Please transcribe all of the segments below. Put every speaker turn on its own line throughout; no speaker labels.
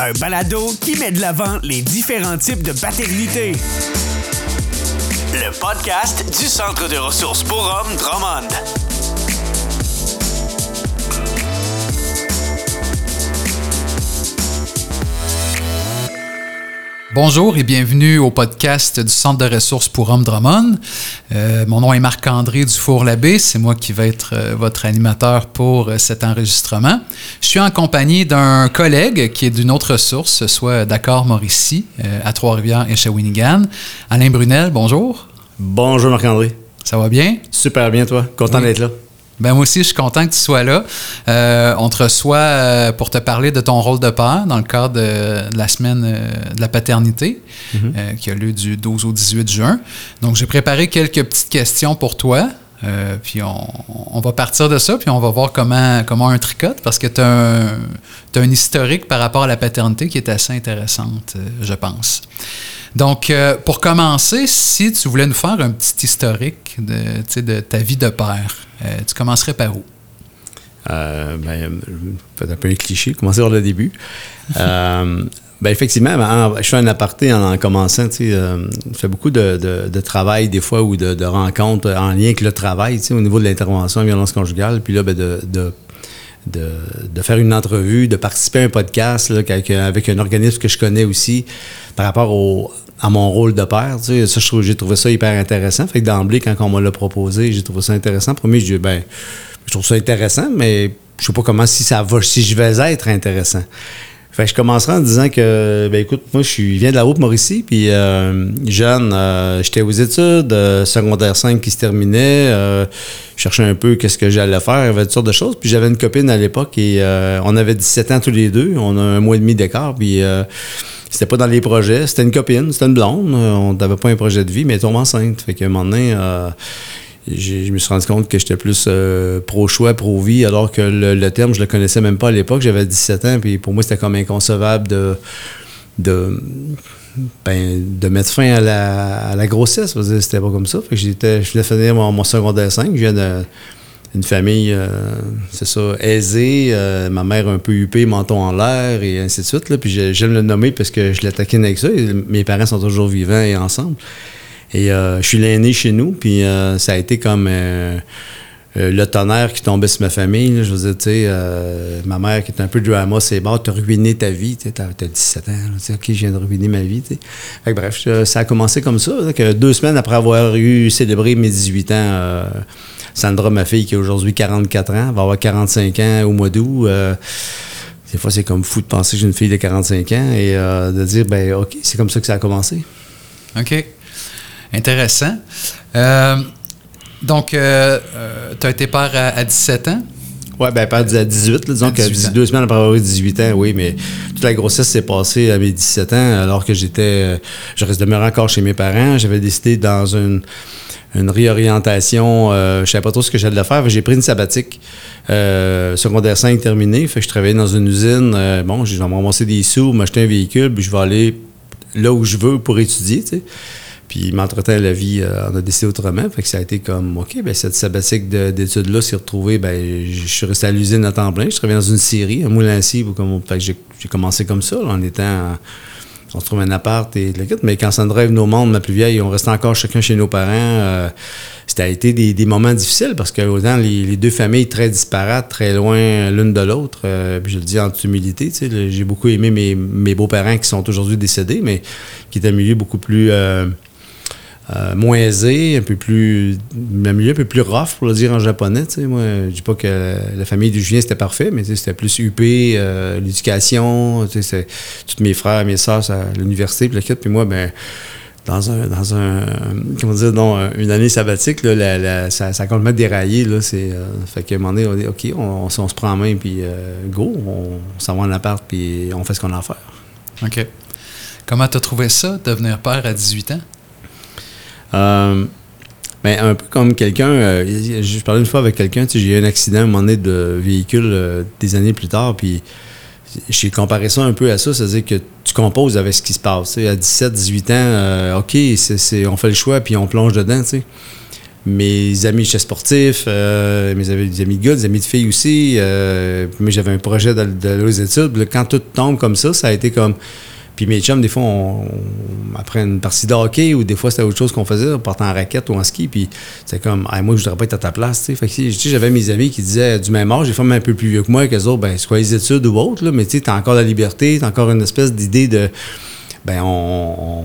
Un balado qui met de l'avant les différents types de paternité. Le podcast du Centre de ressources pour hommes Drummond.
Bonjour et bienvenue au podcast du Centre de ressources pour hommes Drummond. Euh, mon nom est Marc-André Dufour-Labbé. C'est moi qui vais être euh, votre animateur pour euh, cet enregistrement. Je suis en compagnie d'un collègue qui est d'une autre source, soit Dakar Mauricie, à Trois-Rivières et Shawinigan. Alain Brunel, bonjour.
Bonjour Marc-André.
Ça va bien?
Super bien, toi. Content
Oui.
d'être là.
Ben moi aussi, je suis content que tu sois là. Euh, on te reçoit euh, pour te parler de ton rôle de père dans le cadre de, de la semaine euh, de la paternité euh, qui a lieu du 12 au 18 juin. Donc, j'ai préparé quelques petites questions pour toi. Euh, puis on, on va partir de ça, puis on va voir comment, comment un tricote, parce que tu as, un t'as un historique par rapport à la paternité qui est assez intéressante, euh, je pense. Donc, euh, pour commencer, si tu voulais nous faire un petit historique de, ta vie de père, euh, tu commencerais par où?
Euh, ben, peut-être un peu un cliché, commencer par le début. Ben, effectivement, en- je fais un aparté en, en commençant. Tu sais, euh, je fais beaucoup de, de- de travail des fois ou de, de rencontres en lien avec le travail, tu sais, au niveau de l'intervention en violence conjugale. Puis là, ben, de, de, faire une entrevue, de participer à un podcast là, avec, avec un organisme que je connais aussi par rapport au, à mon rôle de père. Tu sais, ça, j'ai trouvé ça hyper intéressant. Fait que d'emblée, quand on me l'a proposé, j'ai trouvé ça intéressant. Premier, je dis, ben, je trouve ça intéressant, mais je sais pas comment si ça va, si je vais être intéressant. Que je commencerai en disant que, ben écoute, moi, je viens de la Haute-Mauricie, puis euh, jeune, euh, j'étais aux études, euh, secondaire 5 qui se terminait, je cherchais un peu qu'est-ce que j'allais faire, il y avait toutes sortes de choses, puis j'avais une copine à l'époque et on avait 17 ans tous les deux, on a un mois et demi d'écart, puis c'était pas dans les projets, c'était une copine, c'était une blonde, on n'avait pas un projet de vie, mais elle tombe enceinte, fait qu'à un moment donné... je me suis rendu compte que j'étais plus euh, pro-choix, pro-vie, alors que le, terme, je le connaissais même pas à l'époque. J'avais 17 ans, puis pour moi, c'était comme inconcevable de, de, ben, de mettre fin à la, à la grossesse. C'était pas comme ça. J'étais, je de finir mon, secondaire 5. Je viens d'une famille, euh, c'est ça, aisée. euh, ma mère un peu huppée, menton en l'air, et ainsi de suite. Là. Puis j'ai- j'aime le nommer parce que je l'attaquais avec ça. et mes parents sont toujours vivants et ensemble. Et euh, je suis l'aîné chez nous, puis euh, ça a été comme euh, le tonnerre qui tombait sur ma famille. Je veux dire, tu sais, ma mère qui est un peu drama, c'est bon, t'as ruiné ta vie, tu t'as 17 ans, sais, ok, je viens de ruiner ma vie. Fait que bref, ça a commencé comme ça, que deux semaines après avoir eu célébré mes 18 ans, Sandra, ma fille, qui a aujourd'hui 44 ans, va avoir 45 ans au mois d'août. des fois, c'est comme fou de penser que j'ai une fille de 45 ans et de dire, ben, OK, c'est comme ça que ça a commencé.
OK. Intéressant. Euh, donc, tu as été père à, à 17 ans?
Ouais, ben, pas à 18, là, disons
À
que
18 ans.
deux semaines après avoir eu 18 ans, oui, mais toute la grossesse s'est passée à mes 17 ans, alors que j'étais, euh, je reste demeuré encore chez mes parents. J'avais décidé dans une, une réorientation, euh, je savais pas trop ce que j'allais faire, j'ai pris une sabbatique, euh, secondaire 5 terminé, fait que je travaillais dans une usine, euh, bon, me ramasser des sous, m'acheter un véhicule, puis je vais aller là où je veux pour étudier, tu sais. Puis, m'entretenant la vie, euh, on a décidé autrement. Fait que ça a été comme, OK, ben cette sabbatique de- d'études-là s'est retrouvée, ben je suis resté à l'usine à temps plein. Je travaillais dans une scierie, un moulin à Comme, fait que j'ai commencé comme ça, là, en étant... On se trouve un appart et le. Mais quand Sandra est venue au monde, ma plus vieille, on restait encore chacun chez nos parents. euh, été des, des moments difficiles parce que autant les, les deux familles très disparates, très loin l'une de l'autre, euh, puis je le dis en toute humilité, j'ai beaucoup aimé mes, mes beaux-parents qui sont aujourd'hui décédés, mais qui étaient un milieu beaucoup plus euh, euh, moins aisé, un peu plus. un milieu un peu plus rough, pour le dire en japonais. tu sais. Moi, je dis pas que la famille du Julien c'était parfait, mais c'était plus UP, euh, l'éducation, tous mes frères, mes soeurs à l'université, puis le puis moi, ben. Dans un, dans un, comment dire, dans une année sabbatique, là, ça, ça a complètement déraillé. Là, euh, fait qu'à un moment donné, on OK, on, se- prend en main, puis euh, go, on, s'en va en appart, puis on fait ce qu'on a à faire.
OK. Comment t'as trouvé ça, devenir père à 18 ans?
Euh, ben, un peu comme quelqu'un, euh, je parlais une fois avec quelqu'un, tu sais, j'ai eu un accident à un moment donné de véhicule euh, des années plus tard, puis j'ai comparé ça un peu à ça, c'est-à-dire que tu composes avec ce qui se passe. tu sais. À 17, 18 ans, euh, OK, c'est, on fait le choix, puis on plonge dedans, tu sais. Mes amis chez sportifs, mes amis, amis de gars, des amis de filles aussi. Mais j'avais un projet d'aller aux études. Quand tout tombe comme ça, ça a été comme. Puis mes chums, des fois, on, on- une partie de hockey ou des fois, c'était autre chose qu'on faisait, on partait en raquette ou en ski. Puis c'était comme, Ah, moi, je voudrais pas être à ta place. tu sais. Fait que, tu j'avais mes amis qui disaient du même âge, des fois même un peu plus vieux que moi, qu'eux autres, ben, c'est quoi les études ou autre, là, mais tu sais, t'as encore la liberté, t'as encore une espèce d'idée de. Ben, on,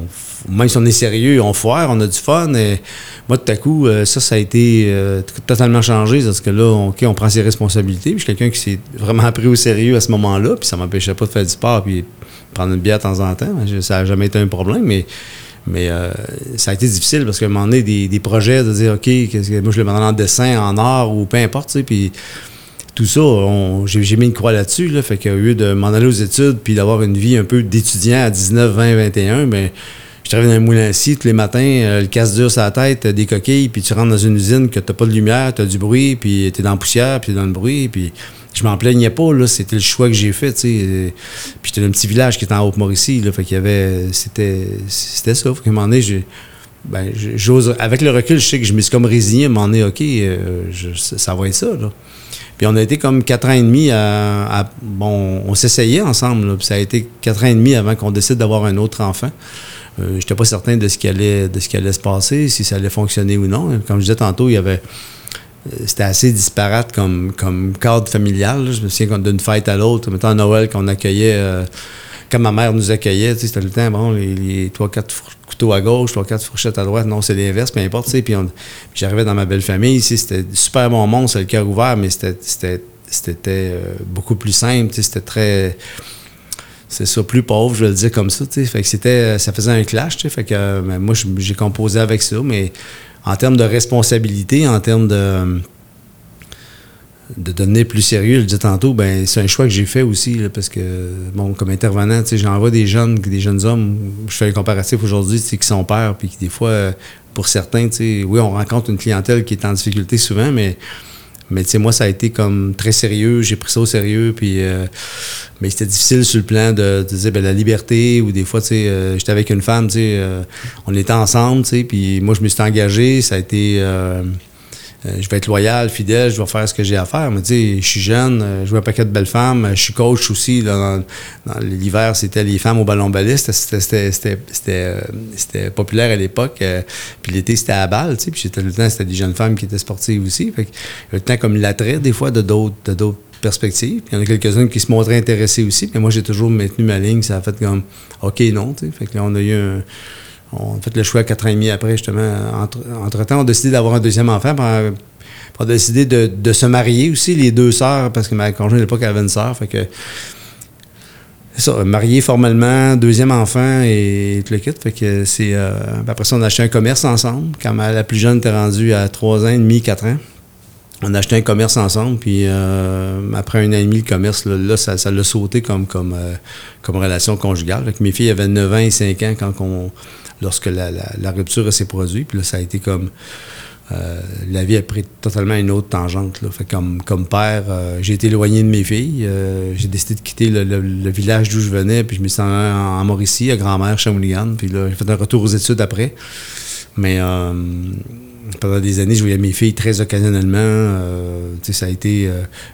même si on est sérieux, on foire, on a du fun. Et moi, tout à coup, euh, ça, ça a été euh, totalement changé. Parce que là, on, on prend ses responsabilités. Puis je suis quelqu'un qui s'est vraiment pris au sérieux à ce moment-là. Puis ça m'empêchait pas de faire du sport puis prendre une bière de temps en temps. Je- Ça n'a jamais été un problème. Mais, mais euh, ça a été difficile parce qu'à un moment donné, des, des projets de dire, OK, que, moi, je le mets en dessin, en art ou peu importe. tu sais, Puis tout ça, j'ai mis une croix là-dessus. Là, fait qu'au lieu de m'en aller aux études puis d'avoir une vie un peu d'étudiant à 19, 20, 21, ben, je travaille dans un moulin scie tous les matins, euh, le casse dur sur la tête, des coquilles, puis tu rentres dans une usine que t'as pas de lumière, t'as du bruit, puis t'es dans la poussière, puis dans le bruit, puis je m'en plaignais pas, là, c'était le choix que j'ai fait, tu sais. euh, Puis j'étais dans un petit village qui était en Haute-Mauricie, là, fait qu'il y avait, c'était, c'était ça. Fait qu'à un moment donné, j'ai, ben, j'ose, avec le recul, je sais que je me suis comme résigné à un moment OK, euh, ça va être ça, là. Puis on a été comme quatre ans et demi à. à- bon, on s'essayait ensemble. là, puis ça a été quatre ans et demi avant qu'on décide d'avoir un autre enfant. Euh, J'étais pas certain de ce, qui allait, de ce qui allait se passer, si ça allait fonctionner ou non. Comme je disais tantôt, il y avait. Euh, C'était assez disparate comme, comme cadre familial. Je me souviens d'une fête à l'autre. Mettons à Noël, qu'on accueillait. euh, comme ma mère nous accueillait, tu sais, c'était le temps, bon, les, trois, quatre couteaux à gauche, trois, quatre fourchettes à droite. Non, c'est l'inverse, peu importe, tu sais. Puis j'arrivais dans ma belle famille ici, c'était super bon monde, c'était le cœur ouvert, mais c'était, euh, beaucoup plus simple, tu sais, c'était très. C'est ça, plus pauvre, je vais le dire comme ça, tu sais. Fait que c'était. Ça faisait un clash, tu sais. Fait que ben, moi, j'ai composé avec ça, mais en termes de responsabilité, en termes de de devenir plus sérieux, je le disais tantôt, ben c'est un choix que j'ai fait aussi, parce que, bon, comme intervenant, tu sais, j'envoie des jeunes, des jeunes hommes, je fais un comparatif aujourd'hui, tu qui sont pères, puis qui, des fois, pour certains, tu sais, oui, on rencontre une clientèle qui est en difficulté souvent, mais, mais tu sais, moi, ça a été comme très sérieux, j'ai pris ça au sérieux, puis, euh, mais c'était difficile sur le plan de, de dire, ben, la liberté, ou des fois, tu sais, euh, j'étais avec une femme, tu sais, euh, on était ensemble, tu sais, puis moi, je me suis engagé, ça a été... euh, je vais être loyal, fidèle, je vais faire ce que j'ai à faire. Mais tu sais, je suis jeune, euh, je vois un paquet de belles femmes, euh, je suis coach aussi. Dans, l'hiver, c'était les femmes au ballon baliste. C'était, populaire à l'époque. puis l'été, c'était à balle, tu sais. Puis le temps, c'était des jeunes femmes qui étaient sportives aussi. Fait que, le temps comme l'attrait, des fois, de d'autres, perspectives. Il y en a quelques-unes qui se montraient intéressées aussi. Mais moi, j'ai toujours maintenu ma ligne. Ça a fait comme OK, non. Fait que là, on a eu un. On a fait le choix quatre ans et demi après, justement. Entre, entre-temps, on a décidé d'avoir un deuxième enfant. Puis on- a décidé de, se marier aussi, les deux sœurs, parce que ma conjointe à l'époque avait une sœur. Fait que. Ça, marié formellement, deuxième enfant et tout le kit. Fait que c'est. euh, après ça, on a acheté un commerce ensemble. Quand ma- la plus jeune était rendue à trois ans et demi, quatre ans. On a acheté un commerce ensemble, puis euh, après un an et demi, le commerce, là, ça, l'a sauté comme, comme, euh, comme relation conjugale. Que mes filles avaient 9 ans et 5 ans quand on, lorsque la, la, rupture s'est produite. Puis là, ça a été comme. euh, la vie a pris totalement une autre tangente. Là. Fait comme, comme père, euh, j'ai été éloigné de mes filles. Euh, j'ai décidé de quitter le, village d'où je venais, puis je me suis en, en Mauricie, à grand-mère, Shawinigan. Puis là, j'ai fait un retour aux études après. Mais pendant des années, je voyais mes filles très occasionnellement. Ça a été.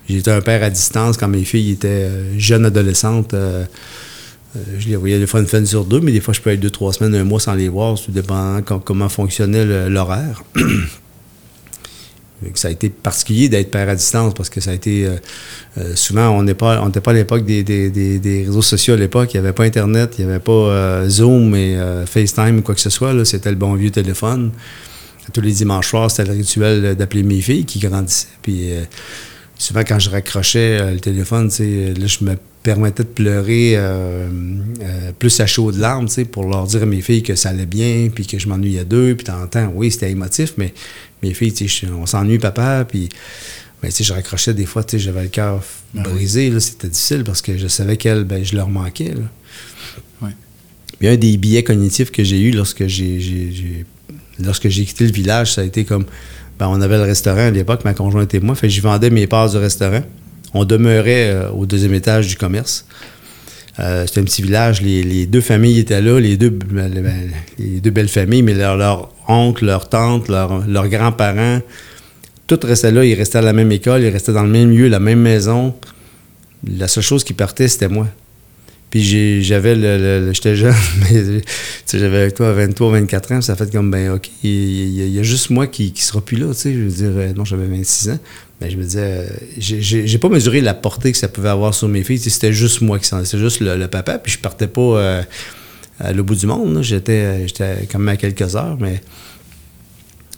j'ai été un père à distance quand mes filles étaient jeunes adolescentes. Euh, je les voyais des fois une semaine sur deux, mais des fois, je peux être deux, trois semaines, un mois sans les voir, tout dépendant com- comment fonctionnait l'horaire. Ça a été particulier d'être père à distance parce que ça a été. euh, euh, souvent, on n'était pas à l'époque des, réseaux sociaux à l'époque. Il n'y avait pas Internet, il n'y avait pas Zoom et FaceTime ou quoi que ce soit. C'était le bon vieux téléphone. Tous les dimanches soirs, c'était le rituel d'appeler mes filles qui grandissaient. Puis souvent, quand je raccrochais euh, le téléphone, sais, là, je me permettais de pleurer euh, euh, plus à chaud de larmes, pour leur dire à mes filles que ça allait bien, puis que je m'ennuyais d'eux, puis temps, oui, c'était émotif, mais mes filles, on s'ennuie, papa, puis ben, je raccrochais des fois, j'avais le cœur brisé, là, c'était difficile parce que je savais qu'elles, ben, je leur manquais, là. Puis un des billets cognitifs que j'ai eu lorsque j'ai- lorsque j'ai quitté le village, ça a été comme ben, on avait le restaurant à l'époque, ma conjointe et moi, je vendais mes parts du restaurant. On demeurait euh, au deuxième étage du commerce. Euh, c'était un petit village, les, deux familles étaient là, les deux, ben, ben, belles familles, mais leur, leur oncle, leur tante, leur- leurs grands-parents, tout restait là, ils restaient à la même école, ils restaient dans le même lieu, la même maison. La seule chose qui partait, c'était moi. Puis j'avais le, j'étais jeune, mais j'avais toi 23, 24 ans, ça fait comme ben OK, il y, a- juste moi qui, qui sera plus là, tu sais, je veux dire euh, non, j'avais 26 ans. Ben, je me disais euh, j'ai- pas mesuré la portée que ça pouvait avoir sur mes filles, c'était juste moi qui s'en c'était juste le, papa, puis je partais pas euh, à l'au bout du monde, j'étais quand même à quelques heures, mais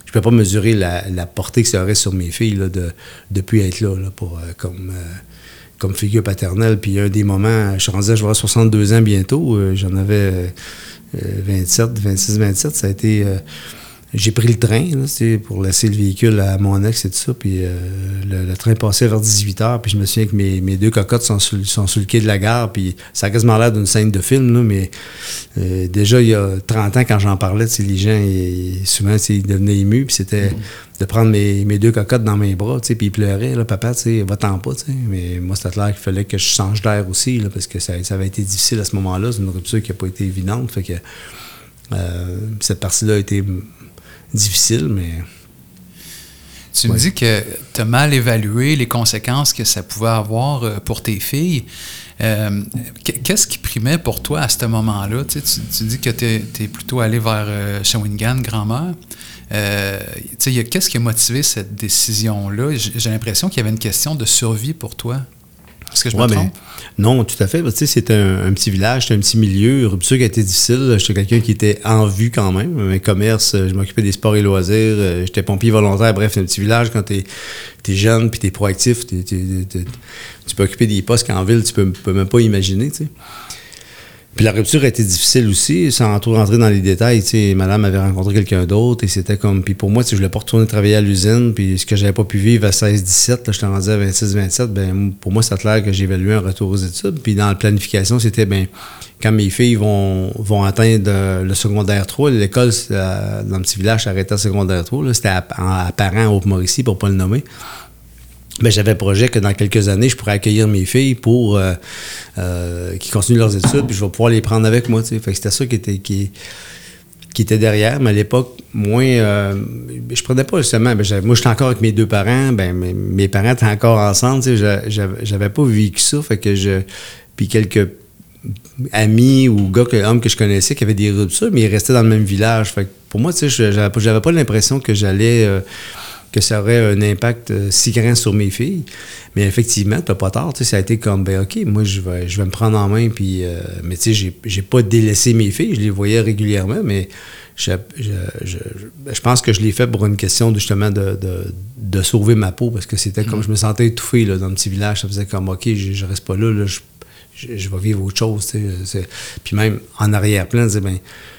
je peux pas mesurer la, portée que ça aurait sur mes filles là, de depuis être là, là, pour comme comme figure paternelle. Puis un des moments, je suis rendu je vais avoir 62 ans bientôt, euh, j'en avais euh, euh, 27, 26, 27, ça a été... j'ai pris le train là, pour laisser le véhicule à mon ex et tout ça. Puis euh, le, le train passait vers 18 h. Puis je me souviens que mes, mes deux cocottes sont sur, sont sur le quai de la gare. Puis ça a quasiment l'air d'une scène de film. Là, mais euh, déjà, il y a 30 ans, quand j'en parlais, les gens, ils- souvent, ils devenaient émus. Puis c'était de prendre mes, mes deux cocottes dans mes bras. tu sais, Puis ils pleuraient. Là, Papa, tu sais, va-t'en pas. tu sais. Mais moi, c'était clair qu'il fallait que je change d'air aussi. Là, parce que ça, ça avait été difficile à ce moment-là. C'est une rupture qui n'a pas été évidente. Fait que euh, cette partie-là a été difficile, mais
Tu me dis que tu as mal évalué les conséquences que ça pouvait avoir euh, pour tes filles. Euh, qu- Qu'est-ce qui primait pour toi à ce moment-là? Tu, sais, tu- tu dis que tu es, plutôt allé vers euh, Shawinigan, grand-mère. Euh, Qu'est-ce qui a motivé cette décision-là? J'ai l'impression qu'il y avait une question de survie pour toi. Est-ce que je me
Ouais, ben,
trompe?
non, tout à fait. Tu sais, c'était un, un petit village, c'était un petit milieu. Rupture qui a été difficile. J'étais quelqu'un qui était en vue quand même. Un commerce, euh, je m'occupais des sports et loisirs. euh, J'étais pompier volontaire. Bref, c'est un petit village quand t'es es jeune puis t'es proactif. t'es- t'es- t'es- tu peux occuper des postes qu'en ville, tu peux, peux même pas imaginer, tu sais. Puis la rupture a été difficile aussi, sans trop rentrer dans les détails. Sais, madame avait rencontré quelqu'un d'autre et c'était comme. Puis pour moi, je voulais pas retourner travailler à l'usine. Puis ce que j'avais pas pu vivre à 16-17, là, j'étais rendu à 26-27, ben pour moi, c'est clair que j'évaluais un retour aux études. Puis dans la planification, c'était ben quand mes filles vont, vont atteindre euh, le secondaire 3, l'école euh, dans le petit village s'arrêtait à secondaire 3. là, C'était à, à, à Parent, au Mauricie, pour pas le nommer. Ben, j'avais projet que dans quelques années, je pourrais accueillir mes filles pour euh, euh, qui continuent leurs études, puis je vais pouvoir les prendre avec moi. Fait que c'était ça qui était qui, était derrière, mais à l'époque, moins euh, je prenais pas justement. Ben, moi, j'étais encore avec mes deux parents, ben mes, parents étaient encore ensemble, j'avais, pas vécu ça, fait que je. Puis quelques amis ou gars, que, hommes que je connaissais qui avaient des ruptures, mais ils restaient dans le même village. Fait que pour moi, tu sais, j'avais, pas- l'impression que j'allais. Que ça aurait un impact euh, si grand sur mes filles. Mais effectivement, t'as pas sais, Ça a été comme, ben OK, moi, je vais, je vais me prendre en main. Puis, euh, mais tu sais, j'ai, j'ai pas délaissé mes filles. Je les voyais régulièrement, mais je, je, je, je pense que je l'ai fait pour une question de, justement de, de, de sauver ma peau parce que c'était comme, je me sentais étouffé là, dans le petit village. Ça faisait comme, OK, je, je reste pas là, là je, vais vivre autre chose. Puis même en arrière-plan, je disais, ben,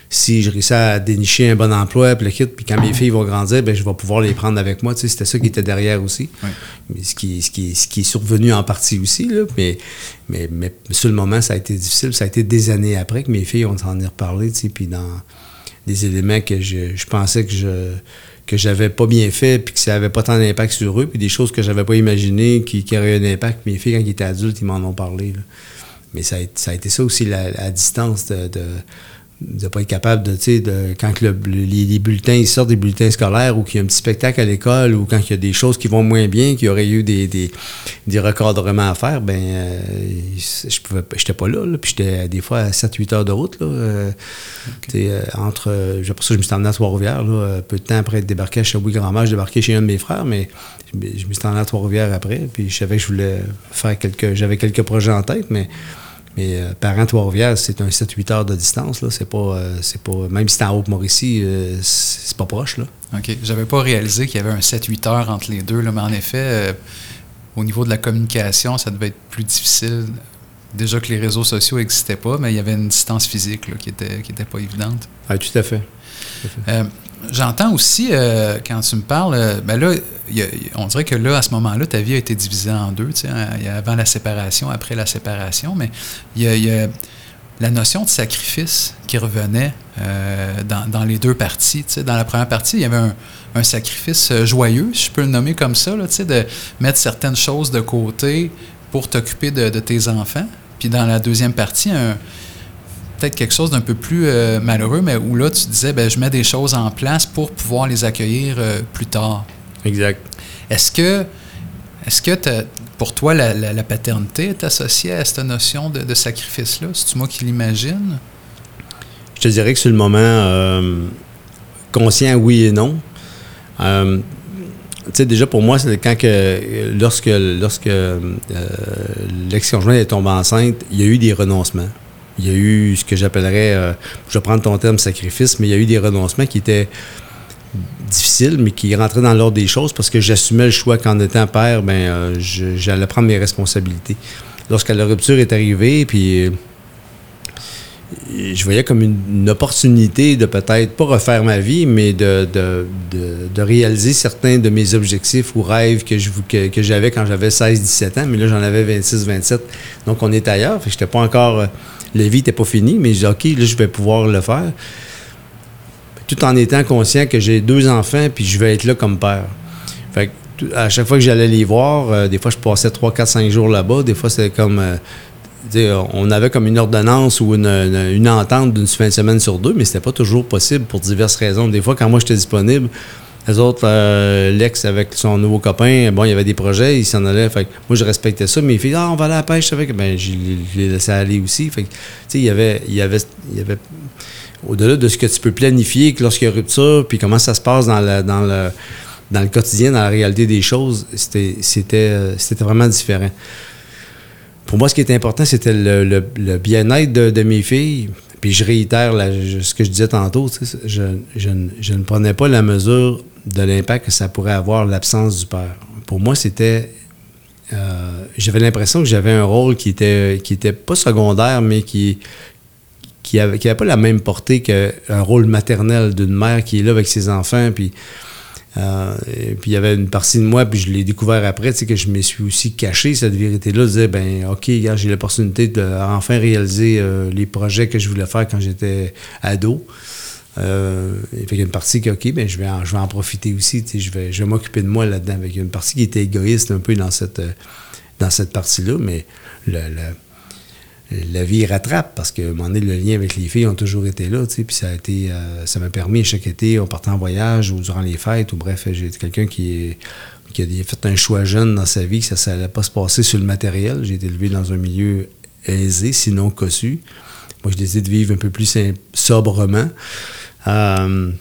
si je réussis à dénicher un bon emploi, puis le kit, puis quand mes filles vont grandir, ben, je vais pouvoir les prendre avec moi. Tu sais, C'était ça qui était derrière aussi.
Oui.
Mais ce, qui, ce, qui, ce qui est survenu en partie aussi. Là, mais, mais, mais sur le moment, ça a été difficile. Ça a été des années après que mes filles ont s'en est reparlé. tu sais, Puis dans des éléments que je, je pensais que je que j'avais pas bien fait puis que ça avait pas tant d'impact sur eux puis des choses que j'avais pas imaginées qui, qui auraient un impact mes filles quand ils étaient adultes ils m'en ont parlé là. mais ça a, été- ça a été ça aussi la, la distance de, de, de pas être capable de, tu sais, de, quand le- les, les bulletins, ils sortent des bulletins scolaires ou qu'il y a un petit spectacle à l'école ou quand il y a des choses qui vont moins bien, qu'il y aurait eu des, des, des recadrements à faire, ben, euh, je pouvais, pas- j'étais pas là, là, puis j'étais des fois à 7-8 heures de route, là, euh, sais, euh, entre, après ça, je me suis emmené à Trois-Rivières, peu de temps après être débarqué à Chabouis-Grand-Mère, je débarqué chez un de mes frères, mais je, me- je me suis emmené à Trois-Rivières après, puis je savais que je voulais faire quelques, j'avais quelques projets en tête, mais mais euh, parent Trois-Rivières, c'est un 7-8 heures de distance. Là. C'est pas, euh, c'est pas, même si c'est en Haute-Mauricie, euh, c'est pas proche. Là.
OK. J'avais pas réalisé qu'il y avait un 7-8 heures entre les deux, là, mais en effet, euh, au niveau de la communication, ça devait être plus difficile. Déjà que les réseaux sociaux n'existaient pas, mais il y avait une distance physique là, qui était, qui était pas évidente.
Ouais, tout à fait.
Euh, J'entends aussi, euh, quand tu me parles, euh, ben là, on dirait que là, à ce moment-là, ta vie a été divisée en deux, tu sais, hein, avant la séparation, après la séparation, mais il y a, la notion de sacrifice qui revenait euh, dans, les deux parties. Dans la première partie, il y avait un, sacrifice joyeux, si je peux le nommer comme ça, là, de mettre certaines choses de côté pour t'occuper de, de tes enfants. Puis dans la deuxième partie, un, peut-être quelque chose d'un peu plus euh, malheureux, mais où là, tu disais, ben, je mets des choses en place pour pouvoir les accueillir euh, plus tard.
Exact.
Est-ce que, est-ce que pour toi, la, la- la paternité est associée à cette notion de, de sacrifice-là? C'est-tu moi qui l'imagine?
Je te dirais que sur le moment, euh, conscient, oui et non. Euh, tu sais, déjà pour moi, c'est quand que, lorsque, lorsque euh, l'ex-conjointe est tombée enceinte, il y a eu des renoncements. Il y a eu ce que j'appellerais, euh, je vais prendre ton terme sacrifice, mais il y a eu des renoncements qui étaient difficiles, mais qui rentraient dans l'ordre des choses parce que j'assumais le choix qu'en étant père, ben, euh, j'allais prendre mes responsabilités. Lorsque la rupture est arrivée, puis euh, je voyais comme une, opportunité de peut-être pas refaire ma vie, mais de, de, de- réaliser certains de mes objectifs ou rêves que, que, que j'avais quand j'avais 16-17 ans, mais là j'en avais 26-27. Donc on est ailleurs. Fait que j'étais pas encore. La vie n'était pas finie, mais j'ai dit, OK, là, je vais pouvoir le faire. Tout en étant conscient que j'ai deux enfants, puis je vais être là comme père. Fait à chaque fois que j'allais les voir, euh, des fois je passais 3, 4, 5 jours là-bas, des fois c'était comme. euh, on avait comme une ordonnance ou une, une- une entente d'une fin de semaine sur deux, mais c'était pas toujours possible pour diverses raisons. Des fois, quand moi j'étais disponible, les autres, euh, l'ex avec son nouveau copain, bon, il y avait des projets, il s'en allait. Fait moi, je respectais ça. Mes filles, ah, on va aller à la pêche. Que, ben, je je les laissais aller aussi. Fait tu sais, il y avait, il y avait, il y avait, au-delà de ce que tu peux planifier, que lorsqu'il y a rupture, puis comment ça se passe dans, dans, le, dans le quotidien, dans la réalité des choses, c'était, c'était, vraiment différent. Pour moi, ce qui était important, c'était le, le- bien-être de, de mes filles. Puis je réitère ce que je disais tantôt, je, je ne prenais pas la mesure de l'impact que ça pourrait avoir l'absence du père. Pour moi, c'était... euh, j'avais l'impression que j'avais un rôle qui était, qui était pas secondaire, mais qui qui avait, qui avait pas la même portée qu'un rôle maternel d'une mère qui est là avec ses enfants. Puis, euh, puis il y avait une partie de moi, puis je l'ai découvert après, tu sais, que je me suis aussi caché cette vérité-là, de dire, ben OK, j'ai l'opportunité de enfin réaliser euh, les projets que je voulais faire quand j'étais ado. Euh, qu'il y a une partie qui, OK, ben, je, vais en, je vais en profiter aussi. Je vais, je vais m'occuper de moi là-dedans. Qu'il y a une partie qui était égoïste un peu dans cette, euh, dans cette partie-là, mais le, la vie rattrape parce que un moment donné, le lien avec les filles ont toujours été là. Puis euh, ça m'a permis chaque été, on partait en voyage ou durant les fêtes, ou bref, j'ai été quelqu'un qui, qui a fait un choix jeune dans sa vie, que ça n'allait pas se passer sur le matériel. J'ai été élevé dans un milieu aisé, sinon cossu. Moi, j'ai décidé de vivre un peu plus sobrement. Euh,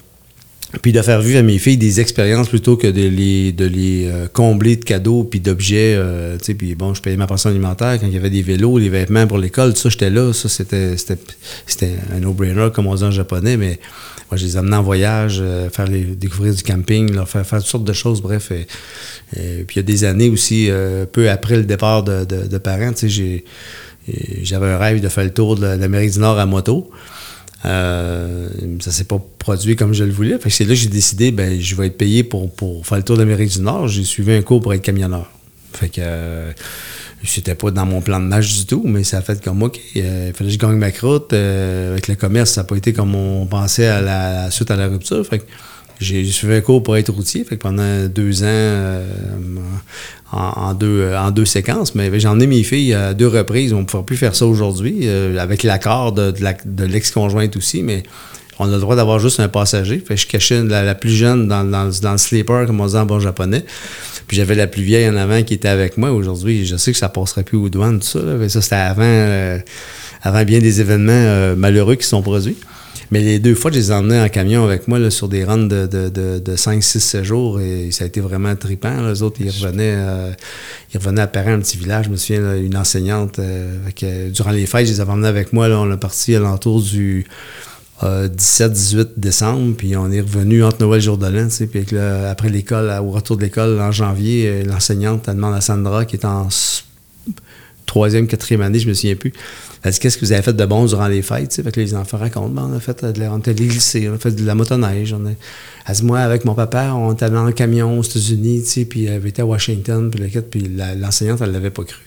puis de faire vivre à mes filles des expériences plutôt que de les, de les euh, combler de cadeaux puis d'objets. euh, tu sais, puis bon, je payais ma pension alimentaire quand il y avait des vélos, les vêtements pour l'école, tout ça, j'étais là. Ça, c'était, c'était, un no-brainer, comme on dit en japonais, mais moi, je les amenais en voyage, euh, faire les, découvrir du camping, leur faire faire toutes sortes de choses, bref. Et, et puis il y a des années aussi, euh, peu après le départ de, de- de parents, tu sais, j'avais un rêve de faire le tour de l'Amérique du Nord à moto. Euh, ça s'est pas produit comme je le voulais. Fait que c'est là que j'ai décidé, ben, je vais être payé pour, pour faire le tour de l'Amérique du Nord. J'ai suivi un cours pour être camionneur. Fait que euh, c'était pas dans mon plan de match du tout, mais ça a fait comme OK. euh, il fallait que je gagne ma croûte. Euh, avec le commerce, ça n'a pas été comme on pensait à la, suite à la rupture. Fait que j'ai suivi un cours pour être routier, fait que pendant deux ans, euh, en, deux, en deux séquences, mais j'ai emmené mes filles à deux reprises. On ne pourra plus faire ça aujourd'hui, euh, avec l'accord de, l'ex-conjointe aussi, mais on a le droit d'avoir juste un passager. Fait que je cachais la, plus jeune dans, le sleeper, comme on dit en bon japonais. Puis j'avais la plus vieille en avant qui était avec moi. Aujourd'hui, je sais que ça passerait plus aux douanes, tout ça. Mais ça, c'était avant, euh, avant bien des événements malheureux qui sont produits. Mais les deux fois, je les ai emmenés en camion avec moi là, sur des runs de, de, de, de 5, 6, 7 jours et ça a été vraiment trippant. Les autres, ils revenaient, euh, ils revenaient à Perrin, un petit village. Je me souviens, là, une enseignante, euh, que, durant les fêtes, je les avais emmenés avec moi. On est parti à l'entour du 17-18 décembre, puis on est revenu entre Noël et Jour de l'An, puis après l'école, au retour de l'école en janvier, euh, l'enseignante, elle demande à Sandra, qui est en troisième, quatrième année, je me souviens plus. Elle dit Qu'est-ce que vous avez fait de bon durant les fêtes tu sais? Fait que les enfants racontent Ben, On a fait de la, on a fait de la motoneige. On a, elle dit Moi, avec mon papa, on était allé en camion aux États-Unis, puis elle avait été à Washington, puis l'enseignante, elle l'avait pas cru.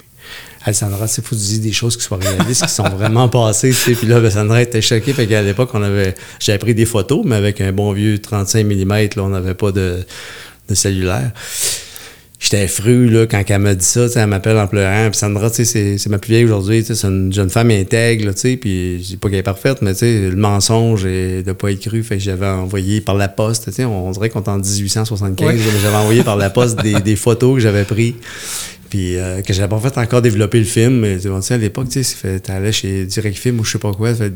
Elle Sandra, il faut dises des choses qui soient réalistes, qui sont vraiment passées. tu sais. Puis là, ben, Sandra était choquée. Fait qu'à l'époque, on avait, j'avais pris des photos, mais avec un bon vieux 35 mm, on n'avait pas de cellulaire. J'étais fru là, quand elle m'a dit ça, elle m'appelle en pleurant. Puis Sandra, c'est, c'est ma plus vieille aujourd'hui, c'est une jeune femme intègre, là, tu sais, puis je dis pas qu'elle est parfaite, mais le mensonge et de pas être cru, fait que j'avais envoyé par la poste, on, on dirait qu'on est en 1875,
Ouais.
là, mais j'avais envoyé par la poste des, des photos que j'avais prises. Puis euh, que j'avais pas fait encore développer le film, mais tu sais, à l'époque, tu sais, t'allais chez Direct Film ou je sais pas quoi, fait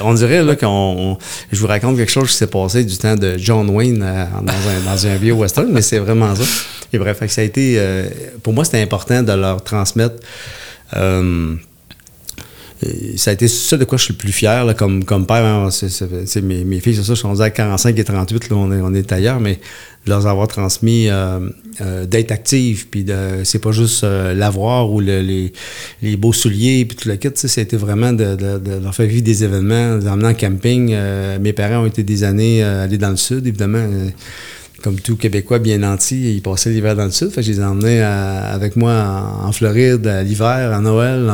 on dirait là qu'on. on- je vous raconte quelque chose qui s'est passé du temps de John Wayne euh, dans, un, dans un vieux western, mais c'est vraiment ça. Et bref, fait que ça a été. euh, pour moi, c'était important de leur transmettre. Euh, ça a été ça de quoi je suis le plus fier là, comme, comme père. hein, mes, filles, c'est ça, je suis rendu à 45 et 38, là, on, est, on est ailleurs, mais de leur avoir transmis euh, euh, d'être active, puis c'est pas juste l'avoir ou le- les, les beaux souliers, puis tout le kit, c'était vraiment de, de- de leur faire vivre des événements, de les emmener en camping. Mes parents ont été des années allés dans le sud, évidemment. Comme tout Québécois bien nanti, ils passaient l'hiver dans le sud. Fait que je les emmenais à- avec moi en, Floride, à l'hiver, à Noël.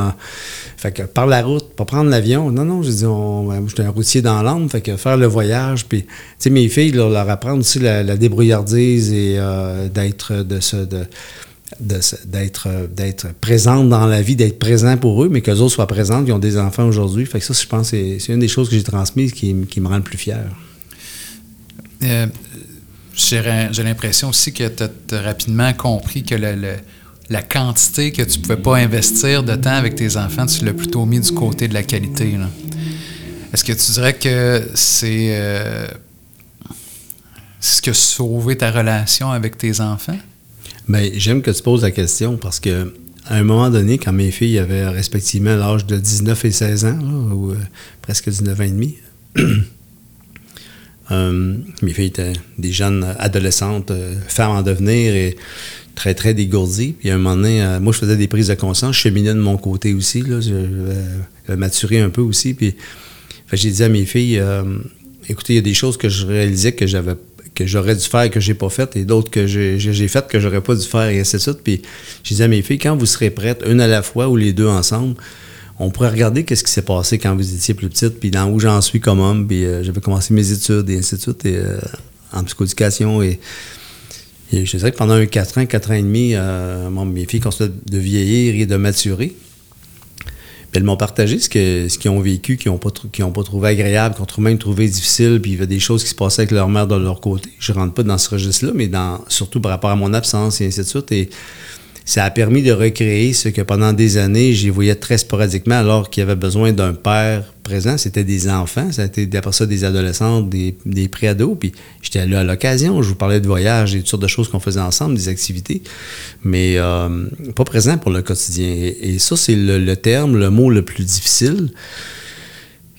fait que par la route, pas prendre l'avion. Non, non, je dis, on, ben, j'étais un routier dans l'âme, fait que faire le voyage. Puis, mes filles, leur, apprendre aussi la, la débrouillardise et euh, d'être de ce. De, d'être d'être présente dans la vie, d'être présent pour eux, mais qu'eux autres soient présents, ils ont des enfants aujourd'hui. Fait que ça, je pense, c'est c'est une des choses que j'ai transmises qui, qui me rend le plus fier.
Euh, j'ai l'impression aussi que tu as, rapidement compris que le- la quantité que tu pouvais pas investir de temps avec tes enfants, tu l'as plutôt mis du côté de la qualité. Est-ce que tu dirais que c'est euh, ce qui a sauvé ta relation avec tes enfants?
Ben, j'aime que tu poses la question parce que à un moment donné, quand mes filles avaient respectivement l'âge de 19 et 16 ans, ou euh, presque 19 ans et demi, mes filles étaient des jeunes adolescentes, euh, femmes en devenir et très, très dégourdies. Puis à un moment donné, euh, moi, je faisais des prises de conscience. Je cheminais de mon côté aussi. Là, je, je, maturé un peu aussi. Puis j'ai dit à mes filles, euh, écoutez, il y a des choses que je réalisais que j'avais que j'aurais dû faire que j'ai pas fait et d'autres que j'ai j'ai fait que j'aurais pas dû faire et ainsi de suite. Puis j'ai dit à mes filles, quand vous serez prêtes, une à la fois ou les deux ensemble, on pourrait regarder qu'est-ce qui s'est passé quand vous étiez plus petite, puis dans où j'en suis comme homme, puis euh, j'avais commencé mes études et ainsi de suite, euh, en psychoéducation. Et, et je dirais que pendant un 4 ans, 4 ans et demi, euh, mes filles continuaient de vieillir et de maturer. Elles m'ont partagé ce qu'ils ont vécu, qu'ils n'ont pas, trouvé agréable, qu'ils ont même trouvé difficile, puis il y avait des choses qui se passaient avec leur mère de leur côté. Je rentre pas dans ce registre-là, mais surtout par rapport à mon absence et ainsi de suite. Ça a permis de recréer ce que pendant des années, j'y voyais très sporadiquement, alors qu'il y avait besoin d'un père présent. C'était des enfants, ça a été après ça des adolescents, des, des pré-ados. Puis j'étais là à l'occasion, je vous parlais de voyage et toutes sortes de choses qu'on faisait ensemble, des activités, mais euh, pas présent pour le quotidien. Et, ça, c'est le, le terme, le mot le plus difficile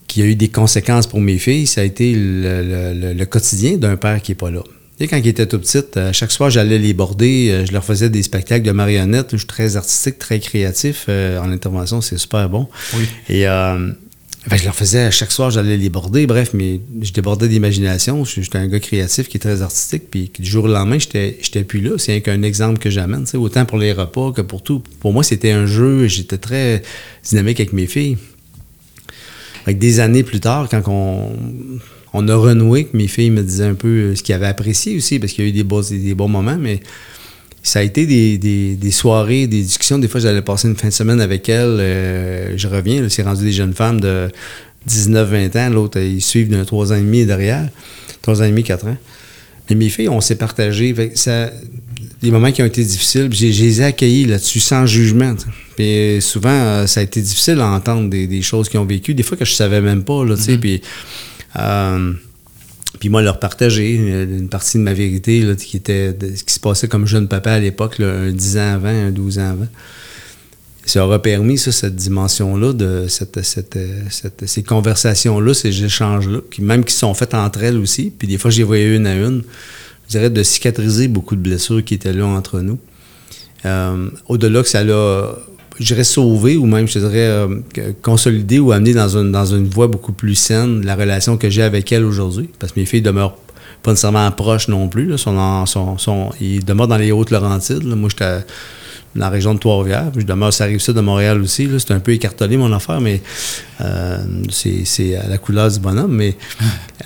qui a eu des conséquences pour mes filles, ça a été le- le- le quotidien d'un père qui n'est pas là. Sais, quand ils étaient tout petites, euh, chaque soir, j'allais les border, euh, je leur faisais des spectacles de marionnettes. Je suis très artistique, très créatif. euh, en intervention, c'est super bon.
Oui.
Et euh, fait, je leur faisais, à chaque soir, j'allais les border. Bref, mais je débordais d'imagination. J'étais un gars créatif qui est très artistique. Puis du jour au lendemain, j'étais j'étais plus là. C'est qu'un exemple que j'amène. Autant pour les repas que pour tout. Pour moi, c'était un jeu. J'étais très dynamique avec mes filles. Fait que des années plus tard, quand on, on a renoué, que mes filles me disaient un peu euh, ce qu'ils avaient apprécié aussi, parce qu'il y a eu des, bons- des bons moments, mais ça a été des, des- des soirées, des discussions. Des fois, j'allais passer une fin de semaine avec elles. euh, je reviens, c'est rendu des jeunes femmes de 19-20 ans. L'autre, euh, ils suivent d'un 3 ans et demi derrière. 3 ans et demi, 4 ans. Et mes filles, on s'est partagé. Fait que ça, les moments qui ont été difficiles, j'ai- je les ai accueillis là-dessus sans jugement. Puis souvent, ça a été difficile à entendre des, des choses qu'ils ont vécues, des fois que je savais même pas. Là, tu sais, Puis, euh, puis moi, leur partager euh, une partie de ma vérité qui était ce qui se passait comme jeune papa à l'époque, un 10 ans avant, un 12 ans avant. Ça aura permis, ça, cette dimension-là, de cette, ces conversations-là, ces échanges-là, même qui sont faites entre elles aussi, puis des fois, les voyais une à une, je dirais de cicatriser beaucoup de blessures qui étaient là entre nous. Euh, Au-delà que ça l'a, je dirais, sauvé ou même, je dirais, euh, consolidé ou amené dans une, dans une voie beaucoup plus saine la relation que j'ai avec elles aujourd'hui. Parce que mes filles demeurent pas nécessairement proches non plus. Là, ils demeurent dans les Hautes-Laurentides. Moi, j'étais dans la région de Trois-Rivières. Je demeure sur la rive sud de Montréal aussi. C'est un peu écartelé, mon affaire, mais euh, c'est à la couleur du bonhomme. Mais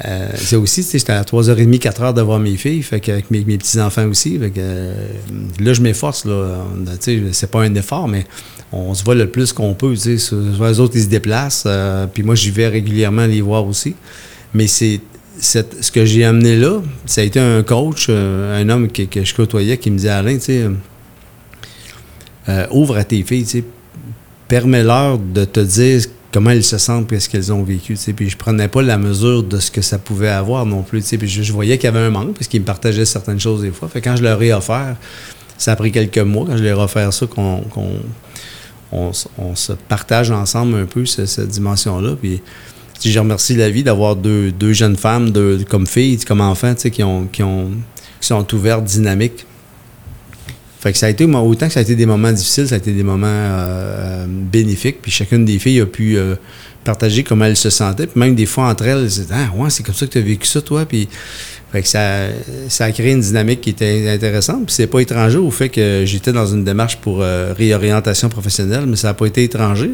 euh, c'est aussi, j'étais à 3h30, 4h d'avoir mes filles, fait qu'avec mes, petits-enfants aussi. Euh, là, je m'efforce. là. C'est pas un effort, mais on se voit le plus qu'on peut. tu sais. Les autres, ils se déplacent. euh, puis moi, j'y vais régulièrement les voir aussi. Mais c'est ce que j'ai amené là, ça a été un coach, euh, un homme que, que je côtoyais qui me disait Alain, tu sais, euh, ouvre à tes filles, tu sais, permets-leur de te dire comment elles se sentent et ce qu'elles ont vécu, tu sais. Puis je prenais pas la mesure de ce que ça pouvait avoir non plus, tu sais. Puis je, je voyais qu'il y avait un manque parce qu'ils me partageaient certaines choses des fois. Fait quand je leur ai offert, ça a pris quelques mois quand je leur ai offert ça qu'on- on, se partage ensemble un peu ce- cette dimension-là. Puis je remercie la vie d'avoir deux, jeunes femmes comme filles, comme enfants, qui, ont, qui, ont, qui sont ouvertes, dynamiques. Fait que ça a été, autant que ça a été des moments difficiles, ça a été des moments euh, bénéfiques. Puis chacune des filles a pu euh, partager comment elles se sentaient. Puis même des fois entre elles, elles disaient Ah, ouais, c'est comme ça que tu as vécu ça, toi. Puis fait que ça, a créé une dynamique qui était intéressante. C'est pas étranger au fait que j'étais dans une démarche pour euh, réorientation professionnelle, mais ça n'a pas été étranger